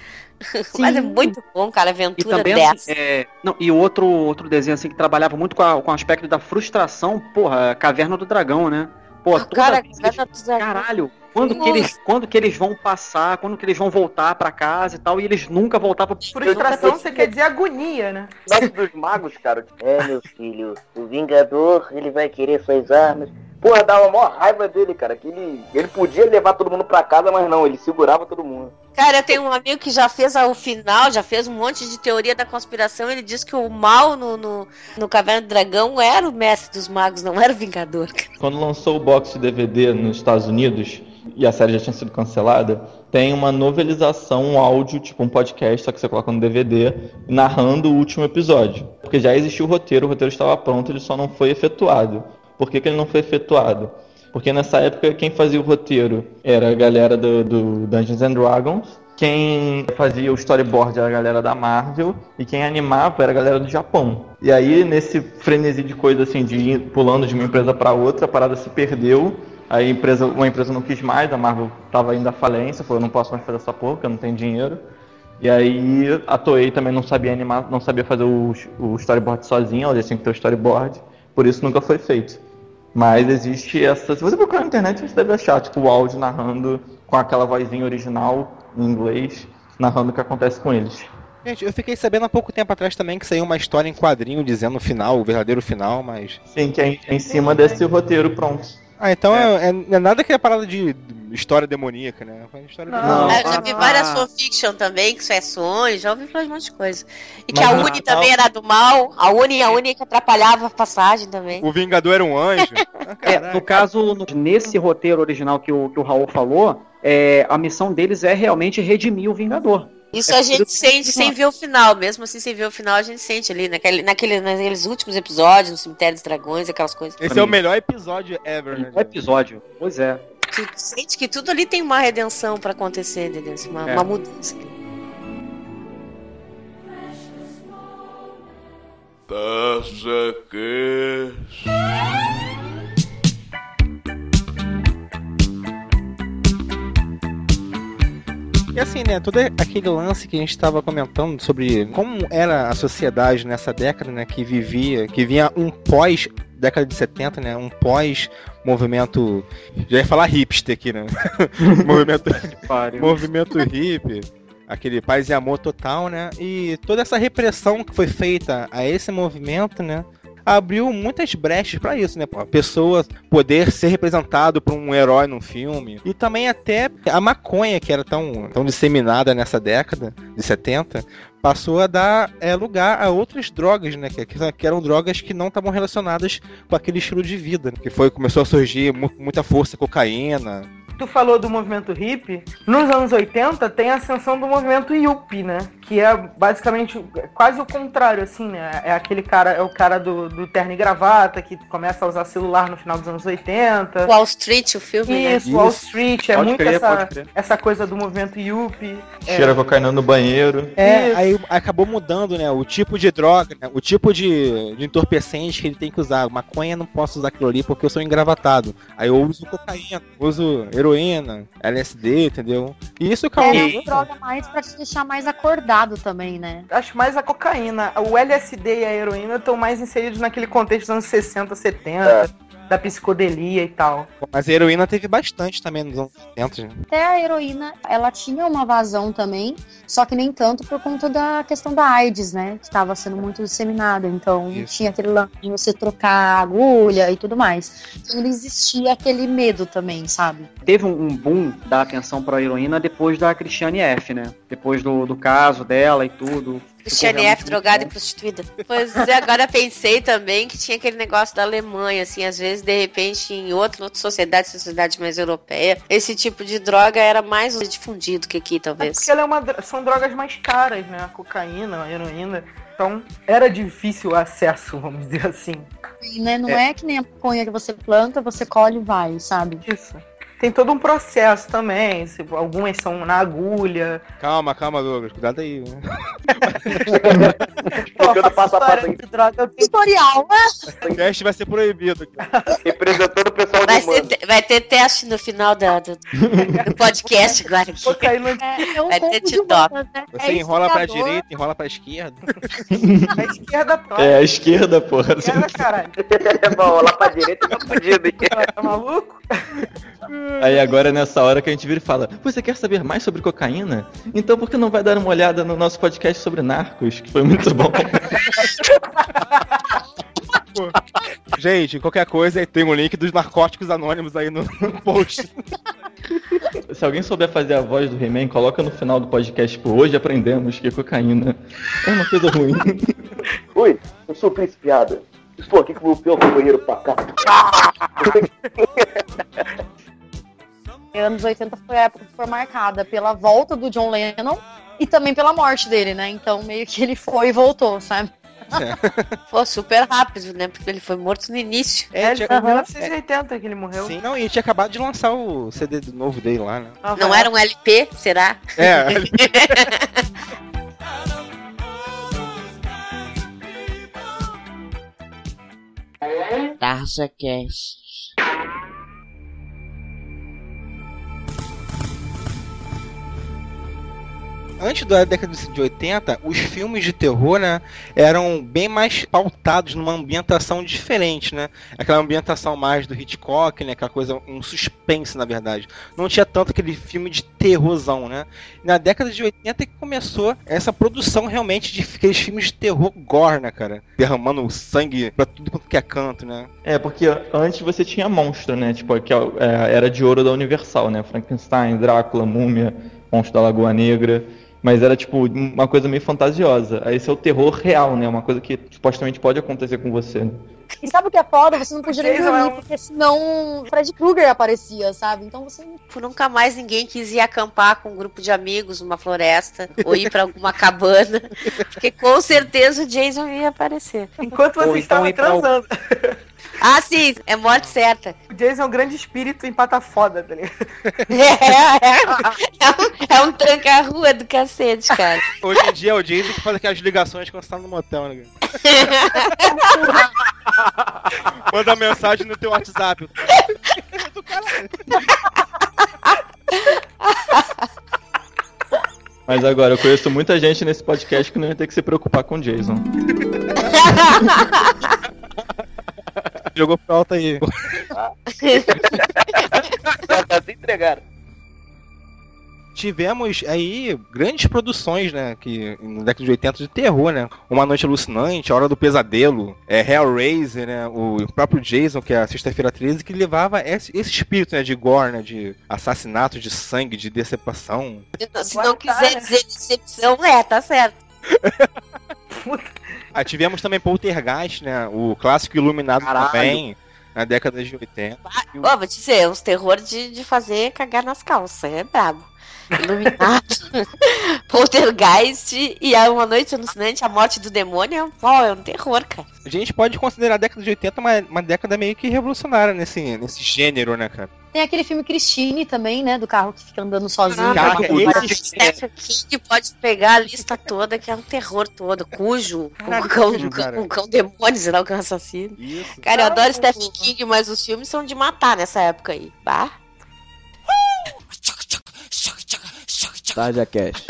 Mas é muito bom, cara, a E aventura também, dessa. assim, é, não, e outro, outro desenho assim que trabalhava muito com, a- com o aspecto da frustração, porra, Caverna do Dragão, né? Pô, toda Cara, vez- Caverna do Dragão. caralho, quando que, eles, quando que eles vão passar, quando que eles vão voltar pra casa e tal, e eles nunca voltavam pro Frustração, você quer dizer agonia, né? Nossa, dos magos, cara. É, meu filho, o Vingador, ele vai querer suas armas. Porra, dava a maior raiva dele, cara. Que ele, ele podia levar todo mundo pra casa, mas não, ele segurava todo mundo. Cara, eu tenho um amigo que já fez o final, já fez um monte de teoria da conspiração. Ele disse que o mal no, no, no Caverna do Dragão era o mestre dos magos, não era o Vingador. Quando lançou o box de DVD nos Estados Unidos e a série já tinha sido cancelada, tem uma novelização, um áudio, tipo um podcast, só que você coloca no DVD, narrando o último episódio. Porque já existia o roteiro, o roteiro estava pronto, ele só não foi efetuado. Por que, que ele não foi efetuado? Porque nessa época quem fazia o roteiro era a galera do, do Dungeons and Dragons, quem fazia o storyboard era a galera da Marvel e quem animava era a galera do Japão. E aí, nesse frenesi de coisa assim, de ir pulando de uma empresa para outra, a parada se perdeu. A empresa, uma empresa não quis mais, a Marvel estava indo à falência, falou, eu não posso mais fazer essa porra, eu não tenho dinheiro. E aí a Toei também não sabia animar, não sabia fazer o, o storyboard sozinha, ela tinha que ter o storyboard, por isso nunca foi feito. Mas existe essa. Se você procurar na internet, você deve achar, tipo, o áudio narrando com aquela vozinha original em inglês, narrando o que acontece com eles. Gente, eu fiquei sabendo há pouco tempo atrás também que saiu uma história em quadrinho dizendo o final, o verdadeiro final, mas. Sim, que é em, é em cima desse roteiro pronto. Ah, então é. é- é nada que é parada de história demoníaca, né? História Não. É, eu já vi Ah. várias fanfiction também, que isso é sonho, já ouvi falar de um monte de coisa. E que Mas a no Uni Natal- também era do mal, a Uni, a Uni que atrapalhava a passagem também. O Vingador era um anjo. Ah, É, no caso, no- nesse roteiro original que o, que o Raul falou, é, a missão deles é realmente redimir o Vingador. Isso É a gente sente sem ver o final, mesmo assim, sem ver o final, a gente sente ali, naquele, naquele, naqueles últimos episódios, no Cemitério dos Dragões, aquelas coisas. Esse é o melhor episódio ever, né? Um episódio, pois é. Tu sente que tudo ali tem uma redenção pra acontecer, entendeu? Assim, Uma, É. uma mudança. Taça Cast. E assim, né, todo aquele lance que a gente estava comentando sobre como era a sociedade nessa década, né, que vivia, que vinha um pós década de 70, né, um pós movimento, já ia falar hipster aqui, né? movimento movimento hippie, aquele paz e amor total, né? E toda essa repressão que foi feita a esse movimento, né? Abriu muitas brechas pra isso, né? A pessoa poder ser representado por um herói num filme. E também até a maconha, que era tão, tão disseminada nessa década de 70, passou a dar é, lugar a outras drogas, né? Que, que eram drogas que não estavam relacionadas com aquele estilo de vida. Né? Que foi, começou a surgir mu muita força, cocaína, tu falou do movimento hippie, nos anos 80 tem a ascensão do movimento yuppie, né? Que é basicamente quase o contrário, assim, né? É aquele cara, é o cara do, do terno e gravata que começa a usar celular no final dos anos 80. Wall Street, o filme, Isso, né? Wall Street, é Pode muito crer, essa, essa coisa do movimento yuppie. Cheira cocaína no banheiro. É, Isso. aí acabou mudando, né? O tipo de droga, né, o tipo de, de entorpecente que ele tem que usar. Maconha não posso usar aquilo ali porque eu sou engravatado. Aí eu uso cocaína, uso heroína, LSD, entendeu? E isso É causou. uma droga mais pra te deixar mais acordado também, né? Acho mais a cocaína. O LSD e a heroína estão mais inseridos naquele contexto dos anos 60, 70, da psicodelia e tal. Mas a heroína teve bastante também nos anos 70. né? Até a heroína, ela tinha uma vazão também, só que nem tanto por conta da questão da AIDS, né? Que estava sendo muito disseminada. Então Isso. tinha aquele lance de você trocar a agulha e tudo mais. Então existia aquele medo também, sabe? Teve um, boom da atenção pra heroína depois da Christiane F, né? Depois do, do caso dela e tudo. Cristiane F, drogada e prostituída. Pois é, agora pensei também que tinha aquele negócio da Alemanha, assim, às vezes, de repente, em outra, outra sociedade, sociedade mais europeia, esse tipo de droga era mais difundido que aqui, É talvez. porque ela é uma, são drogas mais caras, né? A cocaína, a heroína. Então era difícil o acesso, vamos dizer assim. Né, não é. que nem a maconha que você planta, você colhe e vai, sabe? Isso. Tem todo um processo também. se- Algumas são na agulha. Calma, calma, Douglas. Cuidado aí. né? Explicando passo a passo de droga, eu Tutorial, né? O teste vai ser proibido. representando o pessoal Vai, do ser humano. te- vai ter teste no final da- do, do podcast agora. aqui. É, é um Vai ter TikTok. humanas, né? Você É enrola pra instigador. direita, enrola pra esquerda. à esquerda próxima. É, a esquerda, porra. Esquerda, caralho. Bom, lá pra direita tá fudido. Tá maluco? Aí agora é nessa hora que a gente vira e fala: Você quer saber mais sobre cocaína? Então por que não vai dar uma olhada no nosso podcast sobre narcos? Que foi muito bom. Gente, qualquer coisa, tem um link dos narcóticos anônimos aí no, post. Se alguém souber fazer a voz do He-Man, coloca no final do podcast. Tipo, hoje aprendemos que cocaína é uma coisa ruim. Oi, eu sou o Príncipe Piada. O que que o meu companheiro pra cá? Anos 80 foi a época que foi marcada pela volta do John Lennon e também pela morte dele, né? Então meio que ele foi e voltou, sabe? Pô, super rápido, né? Porque ele foi morto no início. É, tinha- foi em 1980 que ele morreu. Sim, não, e tinha acabado de lançar o CD do novo dele lá, né? Nova Não era um LP, será? É, Tarja Cast. Antes da década de 80, os filmes de terror, né, eram bem mais pautados numa ambientação diferente, né? Aquela ambientação mais do Hitchcock, né, aquela coisa, um suspense, na verdade. Não tinha tanto aquele filme de terrorzão, né? Na década de 80 é que começou essa produção realmente de aqueles filmes de terror gore, né, cara? Derramando sangue pra tudo quanto que é canto, né? É, porque antes você tinha monstro, né? Tipo, que é, era de ouro da Universal, né? Frankenstein, Drácula, Múmia, Monstro da Lagoa Negra. Mas era, tipo, uma coisa meio fantasiosa. Aí esse é o terror real, né? Uma coisa que supostamente pode acontecer com você. né? E sabe o que é foda? Você não podia nem é dormir, porque senão Fred Krueger aparecia, sabe? Então você Tipo, nunca mais ninguém quis ir acampar com um grupo de amigos numa floresta ou ir pra alguma cabana, porque com certeza o Jason ia aparecer. Enquanto você então estava ir pra transando. Ah, sim, é morte certa. O Jason é um grande espírito em pata foda, tá ligado? É, é, é um, é um tranca-rua do cacete, cara. Hoje em dia é o Jason que faz aquelas ligações quando você tá no motel, né? cara? Manda mensagem no teu WhatsApp. Do caralho. Mas agora, eu conheço muita gente nesse podcast que não ia ter que se preocupar com o Jason. Jogou pra alta aí. Já se entregaram. Tivemos aí grandes produções, né? Que na década de 80 de terror, né? Uma Noite Alucinante, A Hora do Pesadelo, é, Hellraiser, né? O próprio Jason, que é a Sexta-feira 13, que levava esse, esse espírito, né? De gore, né? De assassinato, de sangue, de decepção. Se não quiser dizer decepção, é, tá certo. Ah, tivemos também Poltergeist, né? O clássico Iluminado Caralho. também, na década de 80. Ó, vou te dizer, uns terror de, de fazer cagar nas calças, é brabo. Iluminado, Poltergeist e a Uma Noite Alucinante, a Morte do Demônio, ó, é um terror, cara. A gente pode considerar a década de 80 uma, uma década meio que revolucionária nesse, nesse gênero, né, cara? Tem aquele filme Christine também, né? Do carro que fica andando sozinho. Caraca, esse- Stephen King pode pegar a lista toda, que é um terror todo. Cujo, Caralho, o cão, Cujo, o cão, demônio, sei lá o cão assassino. Isso. Cara, eu adoro Stephen King, mas os filmes são de matar nessa época aí. Bah. Tarja Cash.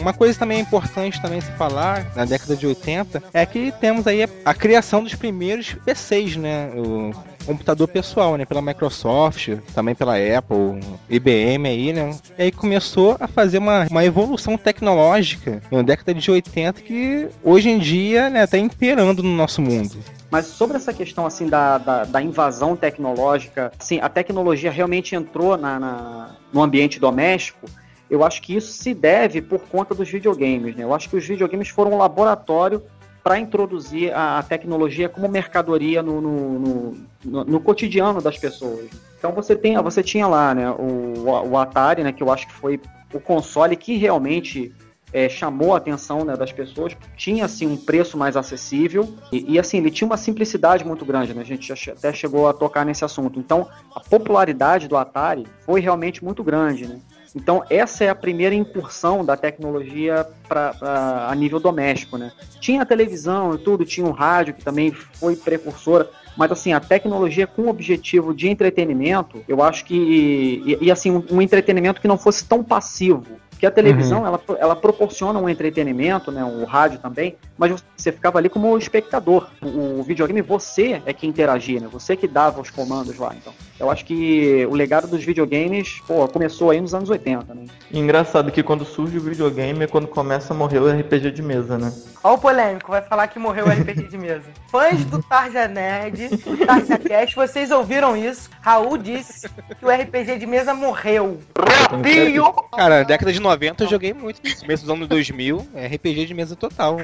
Uma coisa também importante também se falar na década de 80 é que temos aí a, criação dos primeiros PCs, né? O computador pessoal, né? Pela Microsoft, também pela Apple, IBM aí, né? E aí começou a fazer uma, uma evolução tecnológica na década de 80 que hoje em dia, né, tá imperando no nosso mundo. Mas sobre essa questão assim da, da, da invasão tecnológica, assim, a tecnologia realmente entrou na, na- no ambiente doméstico, eu acho que isso se deve por conta dos videogames. Né? Eu acho que os videogames foram um laboratório para introduzir a, a tecnologia como mercadoria no, no, no- no- no cotidiano das pessoas. Então você, tem, você tinha lá né, o, o Atari, né, que eu acho que foi o console que realmente é, chamou a atenção né, das pessoas, tinha assim um preço mais acessível e, e, assim ele tinha uma simplicidade muito grande, né? A gente já até chegou a tocar nesse assunto. Então a popularidade do Atari foi realmente muito grande, né? Então essa é a primeira incursão da tecnologia pra, pra- a nível doméstico, né? Tinha a televisão e tudo, tinha o rádio que também foi precursora, mas assim a tecnologia com o objetivo de entretenimento, eu acho que e, e, assim um, um entretenimento que não fosse tão passivo. Porque a televisão, ela, ela proporciona um entretenimento, né, o rádio também, mas você ficava ali como espectador. O, o videogame, você é que interagia, né? Você que dava os comandos lá, então. Eu acho que o legado dos videogames, pô, começou aí nos anos 80, né? Engraçado que quando surge o videogame é quando começa a morrer o RPG de mesa, né? Ó o polêmico, vai falar que morreu o RPG de mesa. Fãs do Tarja Nerd, do Tarja Cast, vocês ouviram isso? Raul disse que o RPG de mesa morreu. Rapinho! Cara, década de 90 eu joguei muito. No começo dos anos 2000, é RPG de mesa total.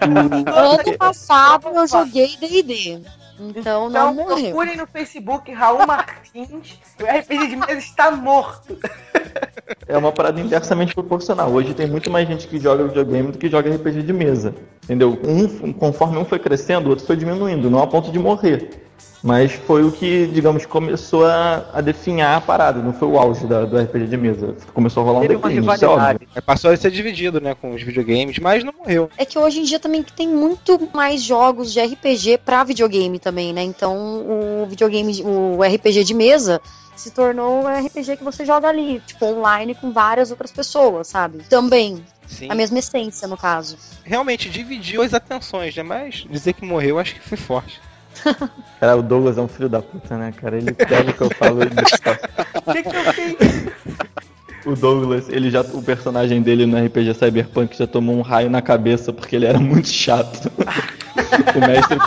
Ano passado eu joguei D&D. Então não Então morreu. procurem no Facebook Raul Martins. O RPG de mesa está morto. É uma parada inversamente proporcional. Hoje tem muito mais gente que joga videogame do que joga RPG de mesa. Entendeu? Um, conforme um foi crescendo, o outro foi diminuindo, não a ponto de morrer. Mas foi o que, digamos, começou a, a definhar a parada, não foi o auge da- do RPG de mesa. Começou a rolar um Teve declínio, isso é óbvio. É, passou a ser dividido, né, com os videogames, mas não morreu. É que hoje em dia também tem muito mais jogos de RPG pra videogame também, né? Então o videogame, o RPG de mesa se tornou um RPG que você joga ali, tipo, online com várias outras pessoas, sabe? Também. Sim. A mesma essência, no caso. Realmente dividiu as atenções, né? Mas dizer que morreu acho que foi forte. Cara, o Douglas é um filho da puta, né, cara? Ele pega o que eu falo e. O que, que eu fiz? O Douglas, ele já, o personagem dele no RPG Cyberpunk já tomou um raio na cabeça porque ele era muito chato. o mestre.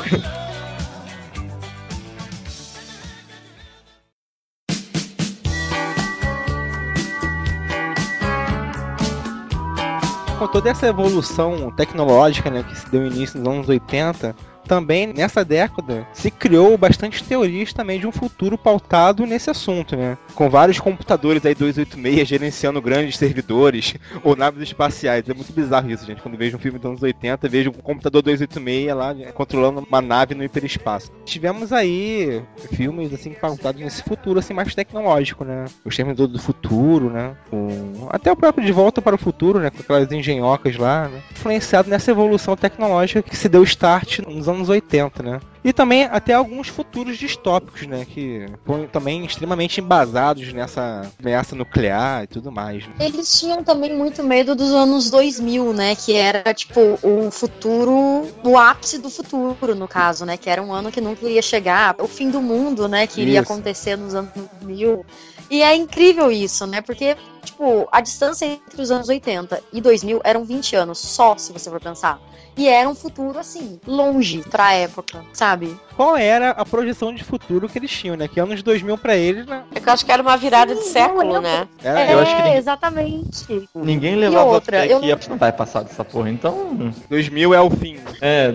Com toda essa evolução tecnológica né, que se deu início nos anos 80, também nessa década se criou bastante teorias também de um futuro pautado nesse assunto, né? Com vários computadores aí 286 gerenciando grandes servidores ou naves espaciais. É muito bizarro isso, gente. Quando vejo um filme dos anos 80, vejo um computador 286 lá né, controlando uma nave no hiperespaço. Tivemos aí filmes assim pautados nesse futuro assim mais tecnológico, né? O Exterminador do Futuro, né? O... Até o próprio De Volta para o Futuro, né? Com aquelas engenhocas lá, né? Influenciado nessa evolução tecnológica que se deu start nos anos 80, né? E também até alguns futuros distópicos, né? Que foram também extremamente embasados nessa ameaça nuclear e tudo mais. Né? Eles tinham também muito medo dos anos 2000, né? Que era, tipo, o futuro, o ápice do futuro, no caso, né? Que era um ano que nunca iria chegar, o fim do mundo, né? Que iria Isso. acontecer nos anos 2000. E é incrível isso, né? Porque, tipo, a distância entre os anos 80 e 2000 eram 20 anos só, se você for pensar. E era um futuro, assim, longe pra época, sabe? Sabe? Qual era a projeção de futuro que eles tinham, né? Que anos 2000 pra eles, né? Eu acho que era uma virada de século, né? Era, é, eu acho que ninguém- exatamente. Ninguém E levava outra, fé eu que ia, vai passar dessa porra, então. 2000 é o fim. É.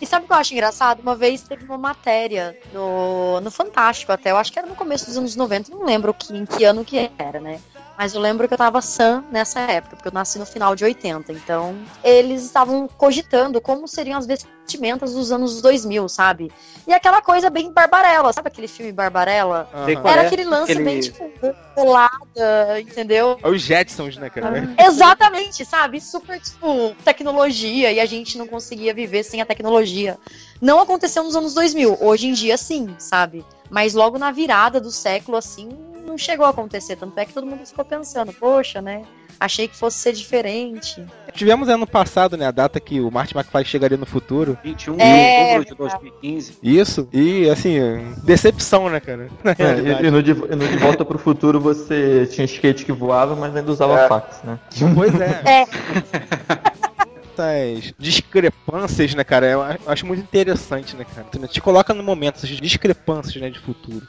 E sabe o que eu acho engraçado? Uma vez teve uma matéria no, no Fantástico até, eu acho que era no começo dos anos 90, não lembro que, em que ano que era, né? Mas eu lembro que eu tava sã nessa época, porque eu nasci no final de 80. Então, eles estavam cogitando como seriam as vestimentas dos anos 2000, sabe? E aquela coisa bem Barbarella, sabe aquele filme Barbarella? Qual Era é? aquele lance Aquele- bem, tipo, colada, entendeu? É os Jetsons, né, cara? Exatamente, sabe? Super, tipo, tecnologia e a gente não conseguia viver sem a tecnologia. Não aconteceu nos anos 2000, hoje em dia sim, sabe? Mas logo na virada do século, assim, não chegou a acontecer. Tanto é que todo mundo ficou pensando, poxa, né? Achei que fosse ser diferente. Tivemos ano passado, né, a data que o Martin McFly chegaria no futuro. 21 É, de outubro de 2015. Isso. E, assim, decepção, né, cara? É, e, no de, e no De Volta pro Futuro você tinha skate que voava, mas ainda usava É. fax, né? Pois é. É. Essas discrepâncias, né, cara? Eu acho muito interessante, né, cara? Te coloca no momento, essas discrepâncias, né, de futuro.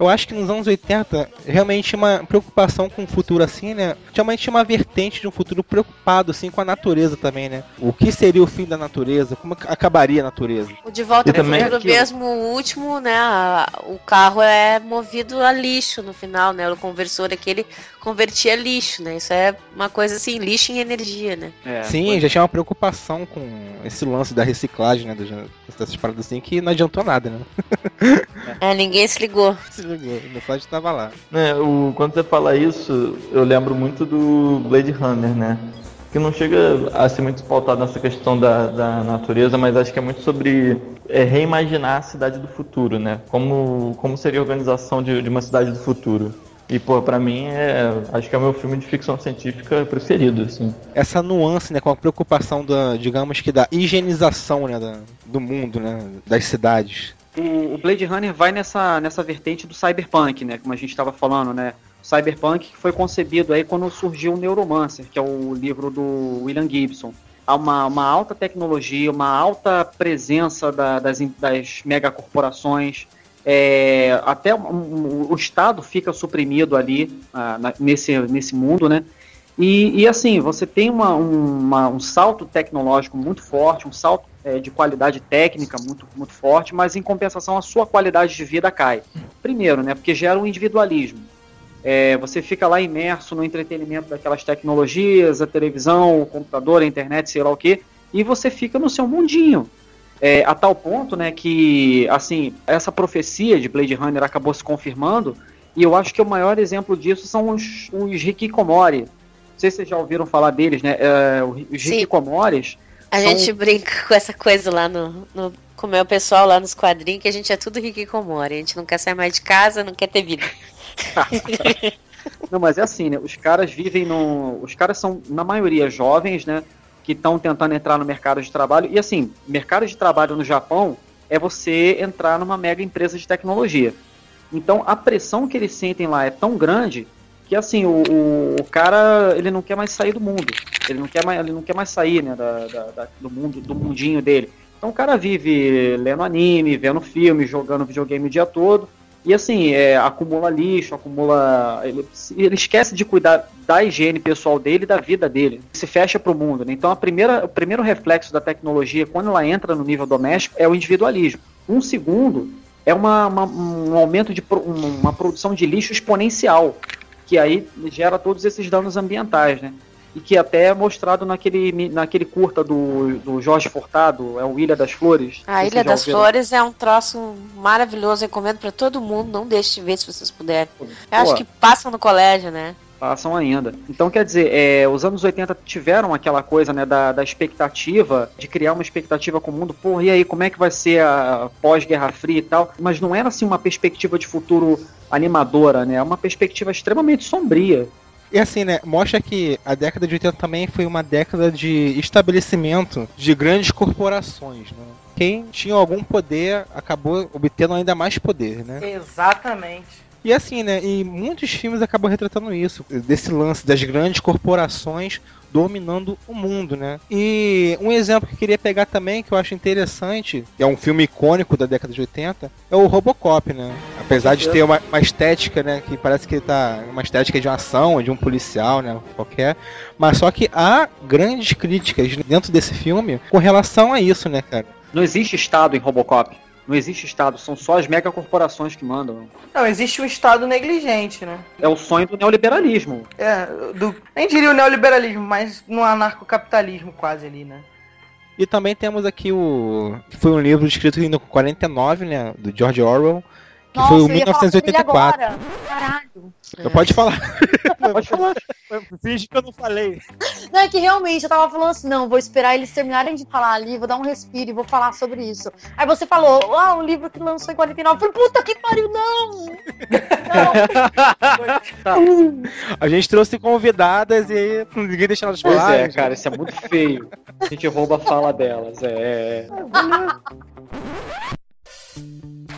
Eu acho que nos anos 80, realmente uma preocupação com o futuro assim, né? Realmente uma vertente de um futuro preocupado, assim, com a natureza também, né? O que seria o fim da natureza? Como ac- acabaria a natureza? O De Volta E pro também Futuro mesmo, o último, né? O carro é movido a lixo no final, né? O conversor aquele convertia lixo, né? Isso é uma coisa assim, lixo em energia, né? É, Sim, foi- já tinha uma preocupação com esse lance da reciclagem, né? Dessas paradas assim, que não adiantou nada, né? É, ninguém se ligou. Se ligou, o mensagem tava lá. É, o, quando você fala isso, eu lembro muito do Blade Runner, né? Que não chega a ser muito pautado nessa questão da, da natureza, mas acho que é muito sobre é, reimaginar a cidade do futuro, né? Como, como seria a organização de, de uma cidade do futuro. E, pô, pra mim, é, acho que é o meu filme de ficção científica preferido, assim. Essa nuance, né? Com a preocupação da, digamos que da higienização, né? da- do mundo, né? Das cidades. O, o Blade Runner vai nessa, nessa vertente do cyberpunk, né? Como a gente estava falando, né? O cyberpunk foi concebido aí quando surgiu o Neuromancer, que é o livro do William Gibson. Há uma, uma alta tecnologia, uma alta presença da- das, das megacorporações. É, até o Estado fica suprimido ali ah, na- nesse, nesse mundo, né? E, e, assim, você tem uma, um- uma- um salto tecnológico muito forte, um salto é, de qualidade técnica muito, muito forte, mas em compensação a sua qualidade de vida cai. Primeiro, né, porque gera um individualismo. É, você fica lá imerso no entretenimento daquelas tecnologias, a televisão, o computador, a internet, sei lá o que, e você fica no seu mundinho. É, a tal ponto, né, que assim essa profecia de Blade Runner acabou se confirmando, e eu acho que o maior exemplo disso são os, os Hikikomori. Não sei se vocês já ouviram falar deles, né? É, os Sim. Hikikomoris A são- gente brinca com essa coisa lá no, no com o meu pessoal lá nos quadrinhos, que a gente é tudo rico comore. A gente não quer sair mais de casa, não quer ter vida. Não, mas é assim, né? Os caras vivem no. Os caras são, na maioria, jovens, né? Que estão tentando entrar no mercado de trabalho. E assim, mercado de trabalho no Japão é você entrar numa mega empresa de tecnologia. Então a pressão que eles sentem lá é tão grande que assim, o, o, o cara ele não quer mais sair do mundo. Ele não quer mais, ele não quer mais sair né, da, da- da- do mundo, do mundinho dele. Então o cara vive lendo anime, vendo filme, jogando videogame o dia todo. E assim, é, acumula lixo, acumula. Ele, ele esquece de cuidar da higiene pessoal dele e da vida dele. Se fecha pro mundo. Né? Então a primeira, o primeiro reflexo da tecnologia, quando ela entra no nível doméstico, é o individualismo. Um segundo é uma, uma- um aumento de pro- um- uma produção de lixo exponencial, que aí gera todos esses danos ambientais, né? E que até é mostrado naquele, naquele curta do, do Jorge Furtado, é o Ilha das Flores. A Ilha das ouviram. Flores é um troço maravilhoso, recomendo pra todo mundo, não deixe de ver se vocês puderem. Eu acho Pô. que passam no colégio, né? Passam ainda. Então, quer dizer, é, os anos 80 tiveram aquela coisa, né, da, da expectativa, de criar uma expectativa com o mundo, pô, e aí, como é que vai ser a pós-Guerra Fria e tal? Mas não era, assim, uma perspectiva de futuro animadora, né? É uma perspectiva extremamente sombria. E assim, né, mostra que a década de 80 também foi uma década de estabelecimento de grandes corporações, né? Quem tinha algum poder acabou obtendo ainda mais poder, né? Exatamente. E assim, né? E muitos filmes acabam retratando isso, desse lance das grandes corporações dominando o mundo, né? E um exemplo que eu queria pegar também, que eu acho interessante, é um filme icônico da década de 80, é o Robocop, né? Apesar de ter uma, uma estética, né, que parece que tá uma estética de uma ação, de um policial, né, qualquer, mas só que há grandes críticas dentro desse filme com relação a isso, né, cara? Não existe Estado em Robocop. Não existe Estado, são só as megacorporações que mandam. Não, existe um Estado negligente, né? É o sonho do neoliberalismo. É, do, nem diria o neoliberalismo, mas no anarcocapitalismo quase ali, né? E também temos aqui o. Foi um livro escrito em 49, né? Do George Orwell. Que Nossa, foi o eu ia falar sobre ele 1984. agora. Caralho. Eu pode falar. Pode falar. Finge que eu não falei. Não, é que realmente eu tava falando assim, não, vou esperar eles terminarem de falar ali, vou dar um respiro e vou falar sobre isso. Aí você falou, ah, um livro que lançou em 49. Eu falei, puta que pariu, não! A gente trouxe convidadas e ninguém deixa elas Pois falar. é, cara, isso é muito feio. A gente rouba a fala delas. É.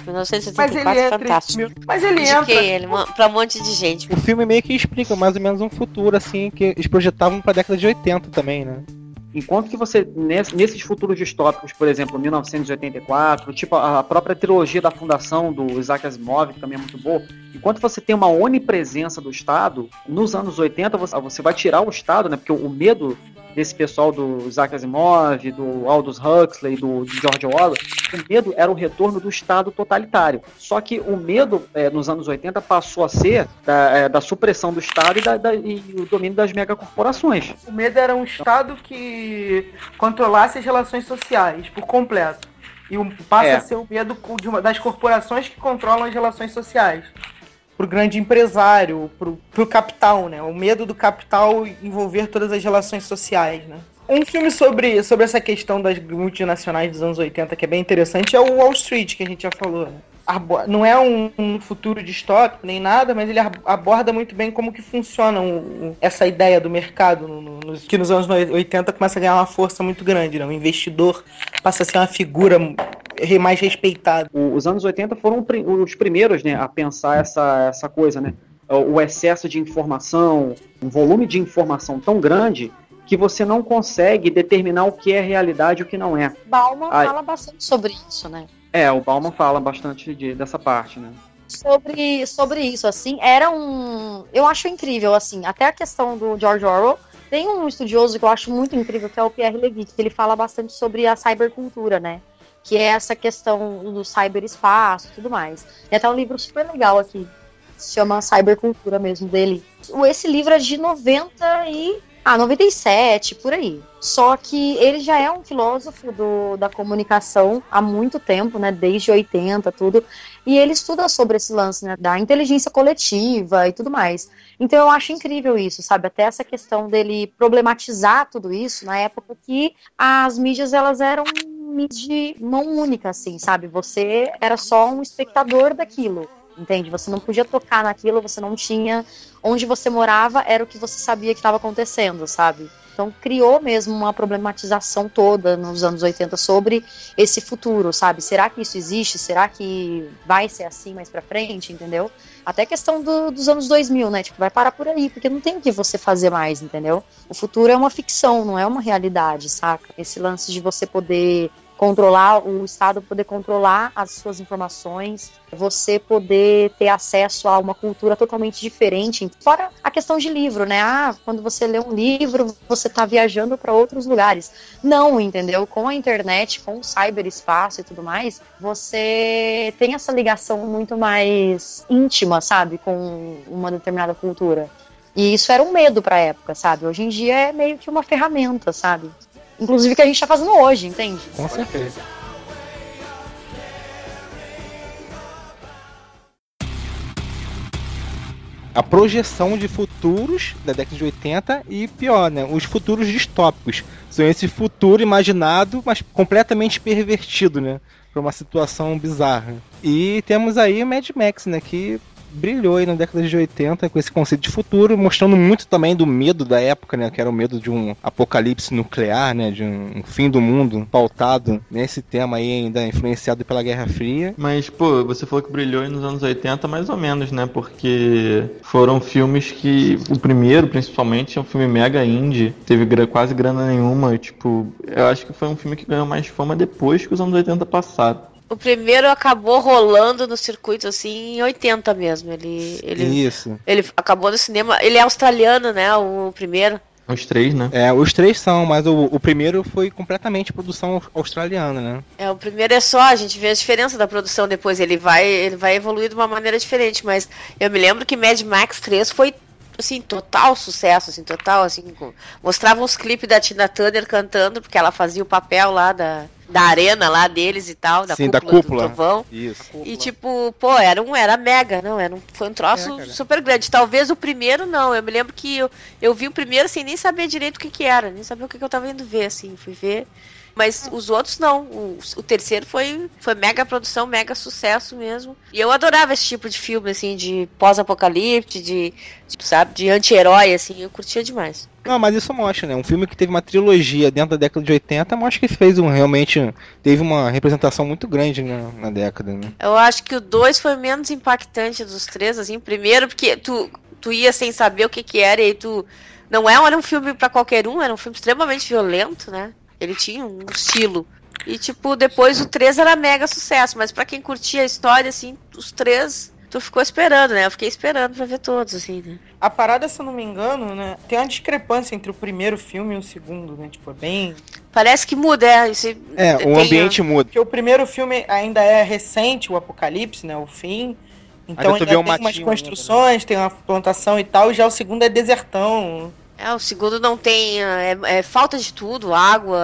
1974, Mas ele é fantástico. Mas ele Indiquei entra. ele pra um monte de gente. O filme meio que explica mais ou menos um futuro, assim, que eles projetavam pra década de 80 também, né? Enquanto que você, ness- nesses futuros distópicos, por exemplo, 1984, tipo a própria trilogia da fundação do Isaac Asimov, que também é muito boa, enquanto você tem uma onipresença do Estado, nos anos 80 você, vai tirar o Estado, né? Porque o medo desse pessoal do Isaac Asimov, do Aldous Huxley, do, de George Orwell, o medo era o retorno do Estado totalitário. Só que o medo, eh, nos anos 80, passou a ser da, eh, da supressão do Estado e, da- da- e o domínio das megacorporações. O medo era um Estado que controlasse as relações sociais por completo. E o- passa É. a ser o medo de uma- das corporações que controlam as relações sociais. Pro grande empresário, pro, pro capital, né? O medo do capital envolver todas as relações sociais, né? Um filme sobre, sobre essa questão das multinacionais dos anos 80 que é bem interessante é o Wall Street, que a gente já falou, né? Não é um, um futuro distópico nem nada, mas ele aborda muito bem como que funciona um- um- essa ideia do mercado, no- no- que nos anos 80 começa a ganhar uma força muito grande. Né? O investidor passa a ser uma figura mais respeitada. Os anos 80 foram os primeiros né, a pensar essa, essa coisa, né? O o excesso de informação, um volume de informação tão grande que você não consegue determinar o que é realidade e o que não é. Bauman fala bastante sobre isso, né? É, o Bauman fala bastante de- dessa parte, né? sobre, sobre isso, assim, era um. Eu acho incrível, assim, até a questão do George Orwell. Tem um estudioso que eu acho muito incrível, que é o Pierre Levy, que ele fala bastante sobre a cybercultura, né? Que é essa questão do cyberespaço e tudo mais. Tem até um livro super legal aqui, se chama Cybercultura mesmo, dele. Esse livro é de 90 e. Ah, 97, por aí. Só que ele já é um filósofo do, da comunicação há muito tempo, né? Desde 80, tudo. E ele estuda sobre esse lance, né? Da inteligência coletiva e tudo mais. Então eu acho incrível isso, sabe? Até essa questão dele problematizar tudo isso na época que as mídias elas eram de mão única, assim, sabe? Você era só um espectador daquilo. Entende? Você não podia tocar naquilo, você não tinha. Onde você morava era o que você sabia que estava acontecendo, sabe? Então criou mesmo uma problematização toda nos anos 80 sobre esse futuro, sabe? Será que isso existe? Será que vai ser assim mais pra frente, entendeu? Até questão do- dos anos 2000, né? Tipo, vai parar por aí, porque não tem o que você fazer mais, entendeu? O futuro é uma ficção, não é uma realidade, saca? Esse lance de você poder controlar, o Estado poder controlar as suas informações, você poder ter acesso a uma cultura totalmente diferente. Fora a questão de livro, né? Ah, quando você lê um livro, você tá viajando para outros lugares. Não, entendeu? Com a internet, com o cyberespaço e tudo mais, você tem essa ligação muito mais íntima, sabe? Com uma determinada cultura. E isso era um medo pra época, sabe? Hoje em dia é meio que uma ferramenta, sabe? Inclusive que a gente tá fazendo hoje, entende? Com certeza. A projeção de futuros da década de 80 e pior, né? Os futuros distópicos. São esse futuro imaginado, mas completamente pervertido, né? Pra uma situação bizarra. E temos aí o Mad Max, né? Que brilhou aí na década de 80 com esse conceito de futuro, mostrando muito também do medo da época, né? Que era o medo de um apocalipse nuclear, né? De um fim do mundo pautado nesse tema aí ainda influenciado pela Guerra Fria. Mas, pô, você falou que brilhou nos anos 80, mais ou menos, né? Porque foram filmes que. O primeiro, principalmente, é um filme mega indie, teve quase grana nenhuma. Tipo, eu acho que foi um filme que ganhou mais fama depois que os anos 80 passaram. O primeiro acabou rolando no circuito assim em 80 mesmo. Ele, ele, Isso. ele acabou no cinema. Ele é australiano, né? O primeiro. Os três, né? É, os três são, mas o, o primeiro foi completamente produção australiana, né? É, o primeiro é só, a gente vê a diferença da produção depois. Ele vai, ele vai evoluir de uma maneira diferente. Mas eu me lembro que Mad Max 3 foi assim, total sucesso, assim, total, assim, com- mostrava uns clipes da Tina Turner cantando, porque ela fazia o papel lá da, da arena lá deles e tal, da Sim, da cúpula, cúpula. do trovão. Isso. E tipo, pô, era um era mega, não, era um, foi um troço É, super grande. Talvez o primeiro não. Eu me lembro que eu, eu vi o primeiro sem nem saber direito o que que era, nem saber o que, que eu tava indo ver, assim, fui ver. Mas os outros não. O, o terceiro foi, foi mega produção, mega sucesso mesmo. E eu adorava esse tipo de filme, assim, de pós-apocalipse, de, de, sabe, de anti-herói, assim, eu curtia demais. Não, mas isso mostra, né? Um filme que teve uma trilogia dentro da década de 80 mostra que fez um realmente. teve uma representação muito grande na, na década, né? Eu acho que o 2 foi menos impactante dos três, assim. Primeiro, porque tu, tu ia sem saber o que que era, e aí tu. Não é, era um filme pra qualquer um, era um filme extremamente violento, né? Ele tinha um estilo. E, tipo, depois o 3 era mega sucesso, mas pra quem curtia a história, assim, os três, tu ficou esperando, né? Eu fiquei esperando pra ver todos, assim, né? A parada, se eu não me engano, né? Tem uma discrepância entre o primeiro filme e o segundo, né? Tipo, é bem. Parece que muda, é. Esse, É, o tem ambiente muda. Porque o primeiro filme ainda é recente, o apocalipse, né? O fim. Então Ainda vê um tem umas ainda, construções, tem uma plantação e tal, e já o segundo é desertão. É, o segundo não tem. É, é falta de tudo, água,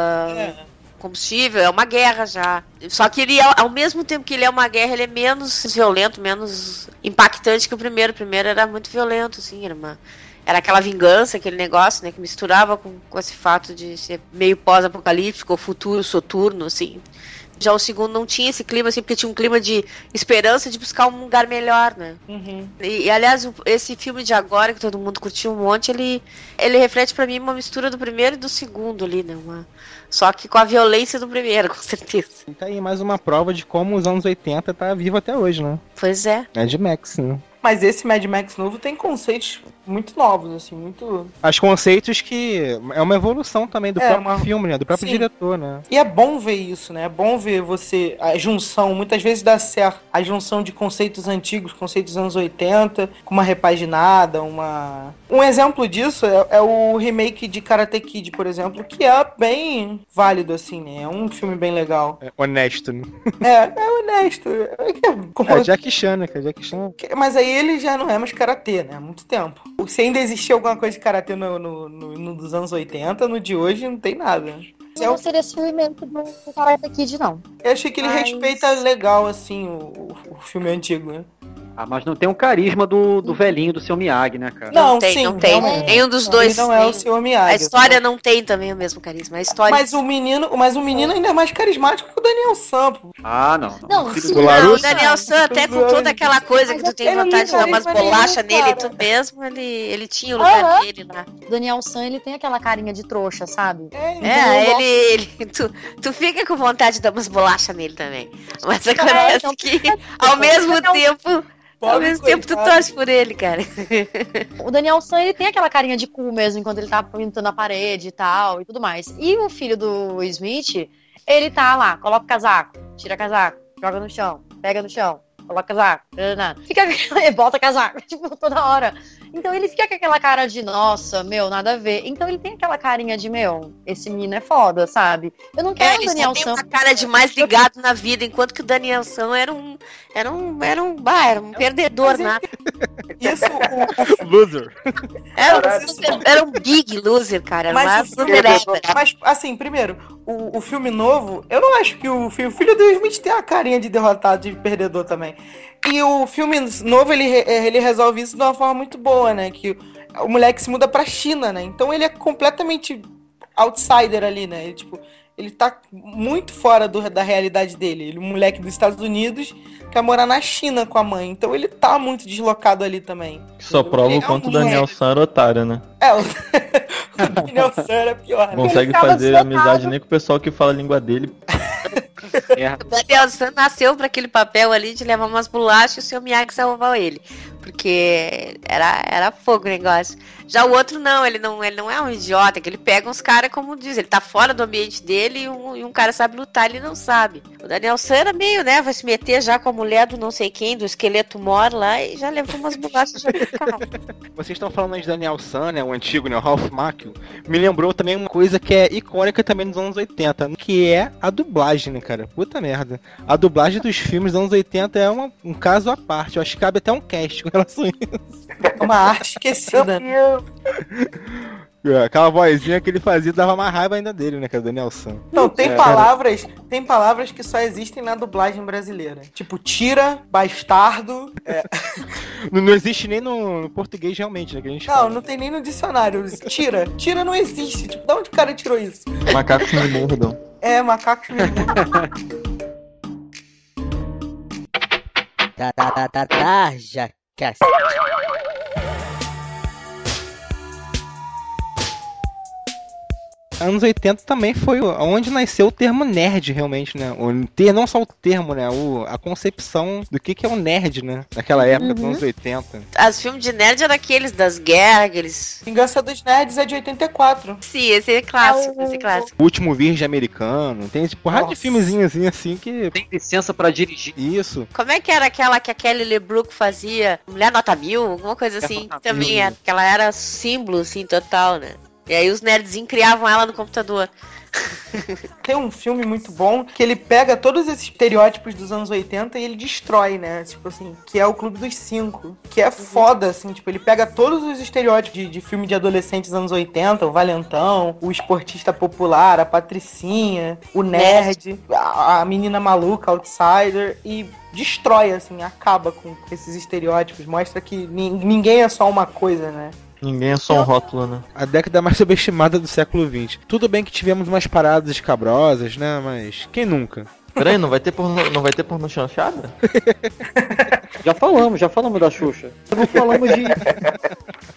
combustível, é uma guerra já. Só que ele, é- ao mesmo tempo que ele é uma guerra, ele é menos violento, menos impactante que o primeiro. O primeiro era muito violento, assim, era uma. Era aquela vingança, aquele negócio, né, que misturava com, com esse fato de ser meio pós-apocalíptico, ou futuro, soturno, assim. Já o segundo não tinha esse clima, assim, porque tinha um clima de esperança de buscar um lugar melhor, né? Uhum. E, e, aliás, esse filme de agora, que todo mundo curtiu um monte, ele, ele reflete pra mim uma mistura do primeiro e do segundo ali, né? Uma, só que com a violência do primeiro, com certeza. E tá aí mais uma prova de como os anos 80 tá vivo até hoje, né? Pois é. Mad Max, né? Mas esse Mad Max novo tem conceitos muito novos, assim, muito. As conceitos que é uma evolução também do É, próprio uma- filme, né? Do próprio Sim. diretor, né? E é bom ver isso, né? É bom ver você. A junção, muitas vezes dá certo. A junção de conceitos antigos, conceitos dos anos 80, com uma repaginada, uma. Um exemplo disso é, é o remake de Karate Kid, por exemplo, que é bem válido, assim, né? É um filme bem legal. É honesto, né? É, é honesto. É que é como- É Jack Chan, né? É Jack Chan. Mas aí ele já não é mais karatê, né? Há muito tempo. Se ainda existia alguma coisa de karatê no, no, no- no dos anos 80, no de hoje não tem nada. Eu não desse remake do Karate Kid, não. Eu achei que ele Mas- respeita legal, assim, o- o filme antigo, né? Ah, mas não tem o carisma do, do velhinho do seu Miyagi, né, cara? Não, tem, sim, não tem. realmente. Nenhum dos Ele dois. não é o seu Miyagi. A história não tem também o mesmo carisma. A história. Mas o menino, mas o menino ainda é mais carismático que o Daniel Sampo. Ah, não. Não, Filho sim, do- Não, o Daniel San, até com toda aquela coisa que tu tem ele não vontade de dar umas bolachas nele e tu mesmo, ele, ele tinha o lugar Aham. dele lá. Daniel San, ele tem aquela carinha de trouxa, sabe? É, É, eu ele, ele tu, tu fica com vontade de dar umas bolachas nele também. Mas acontece então- que, ao mesmo Daniel- tempo, ao mesmo tempo tu torce por ele, cara. O Daniel San, ele tem aquela carinha de cu mesmo, enquanto ele tá pintando a parede e tal, e tudo mais. E o filho do Smith, ele tá lá, coloca o casaco, tira casaco, joga no chão, pega no chão, coloca casaco, fica bota casaco, tipo, toda hora. Então ele fica com aquela cara de, nossa, meu, nada a ver. Então ele tem aquela carinha de, meu, esse menino é foda, sabe? Eu não É, quero o ele Daniel só tem San. uma cara de mais ligado na vida, enquanto que o Daniel San era um. Era um. Era um. Bah, era um perdedor, Mas é né? Isso, o- Loser. Era um, era um big loser, cara. Era Mas o filme- superébora. Mas, assim, primeiro, o, o filme novo, eu não acho que o, o filho do Smith tem a carinha de derrotado, de perdedor também. E o filme novo, ele, re- ele resolve isso de uma forma muito boa, né? Que o moleque se muda pra China, né? Então ele é completamente outsider ali, né? Ele, tipo, ele tá muito fora do- da realidade dele. Ele é um moleque dos Estados Unidos, quer morar na China com a mãe. Então ele tá muito deslocado ali também. Só prova o quanto o Daniel San era otário, né? É, o, o Daniel San era pior. né? Não consegue fazer amizade nem com o pessoal que fala a língua dele. O Daniel nasceu para aquele papel ali de levar umas bolachas e o seu Miyagi salvou ele. Porque era, era fogo o negócio. Já o outro não, ele não, ele não é um idiota, que ele pega uns caras, como diz, ele tá fora do ambiente dele e um, e um cara sabe lutar, ele não sabe. O Daniel San era meio, né, vai se meter já com a mulher do não sei quem, do esqueleto mor lá, e já levou umas bolachas pro cara. Vocês estão falando de Daniel San, né? O antigo, né? O Ralph Macchio. Me lembrou também uma coisa que é icônica também dos anos 80, que é a dublagem, né, cara? Puta merda. A dublagem dos filmes dos anos 80 é uma- um caso à parte. Eu acho que cabe até um cast com relação a isso. É uma arte esquecida. É, Aquela vozinha que ele fazia dava mais raiva ainda dele, né, cara? Daniel San. Não, tem É. palavras, tem palavras que só existem na dublagem brasileira. Tipo, tira, bastardo. é. Não, não existe nem no, no português realmente, né? Que a gente Não, fala. não tem nem no dicionário. Tira, tira não existe. Tipo, de onde o cara tirou isso? Macacos me mordam. É, macacos me Tá, tá, tá, tá, tá, já cast. Anos 80 também foi onde nasceu o termo nerd, realmente, né? O ter, não só o termo, né? O, a concepção do que, que é o nerd, né? Naquela época, dos Uhum. anos 80. Os filmes de nerd eram aqueles das guerras, aqueles. Vingança dos Nerds é de 84. Sim, esse é clássico, esse é clássico. O Último Virgem Americano. Tem esse porrada de Nossa. filmezinho assim, assim que. Tem licença pra dirigir. Isso. Como é que era aquela que a Kelly LeBrook fazia? Mulher Nota Mil? Alguma coisa assim. Também era. Que ela era símbolo, assim, total, né? E aí os nerdzinhos criavam ela no computador. Tem um filme muito bom que ele pega todos esses estereótipos dos anos 80 e ele destrói, né? Tipo assim, que é o Clube dos Cinco. Que é foda, assim, tipo, ele pega todos os estereótipos de, de filme de adolescentes dos anos 80, o Valentão, o esportista popular, a Patricinha, o nerd, a, a menina maluca, outsider, e destrói, assim, acaba com esses estereótipos, mostra que ni- ninguém é só uma coisa, né? Ninguém é só um rótulo, né? A década mais subestimada do século XX. Tudo bem que tivemos umas paradas escabrosas, né? Mas quem nunca? Peraí, não vai ter porno, não vai ter porno chanchada? Já falamos, já falamos da Xuxa. Não falamos de.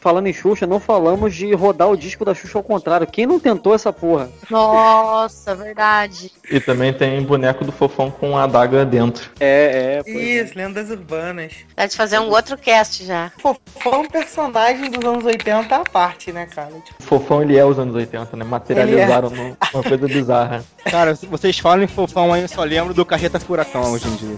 Falando em Xuxa, não falamos de rodar o disco da Xuxa ao contrário. Quem não tentou essa porra? Nossa, verdade. E também tem boneco do fofão com a adaga dentro. É, é. Isso, lendas urbanas. Dá de fazer um outro cast já. Fofão é personagem dos anos 80 à parte, né, cara? Tipo, O fofão ele é os anos 80, né? Materializaram numa uma coisa bizarra. Cara, vocês falam em fofão aí, eu só lembro do Carreta Furacão hoje em dia.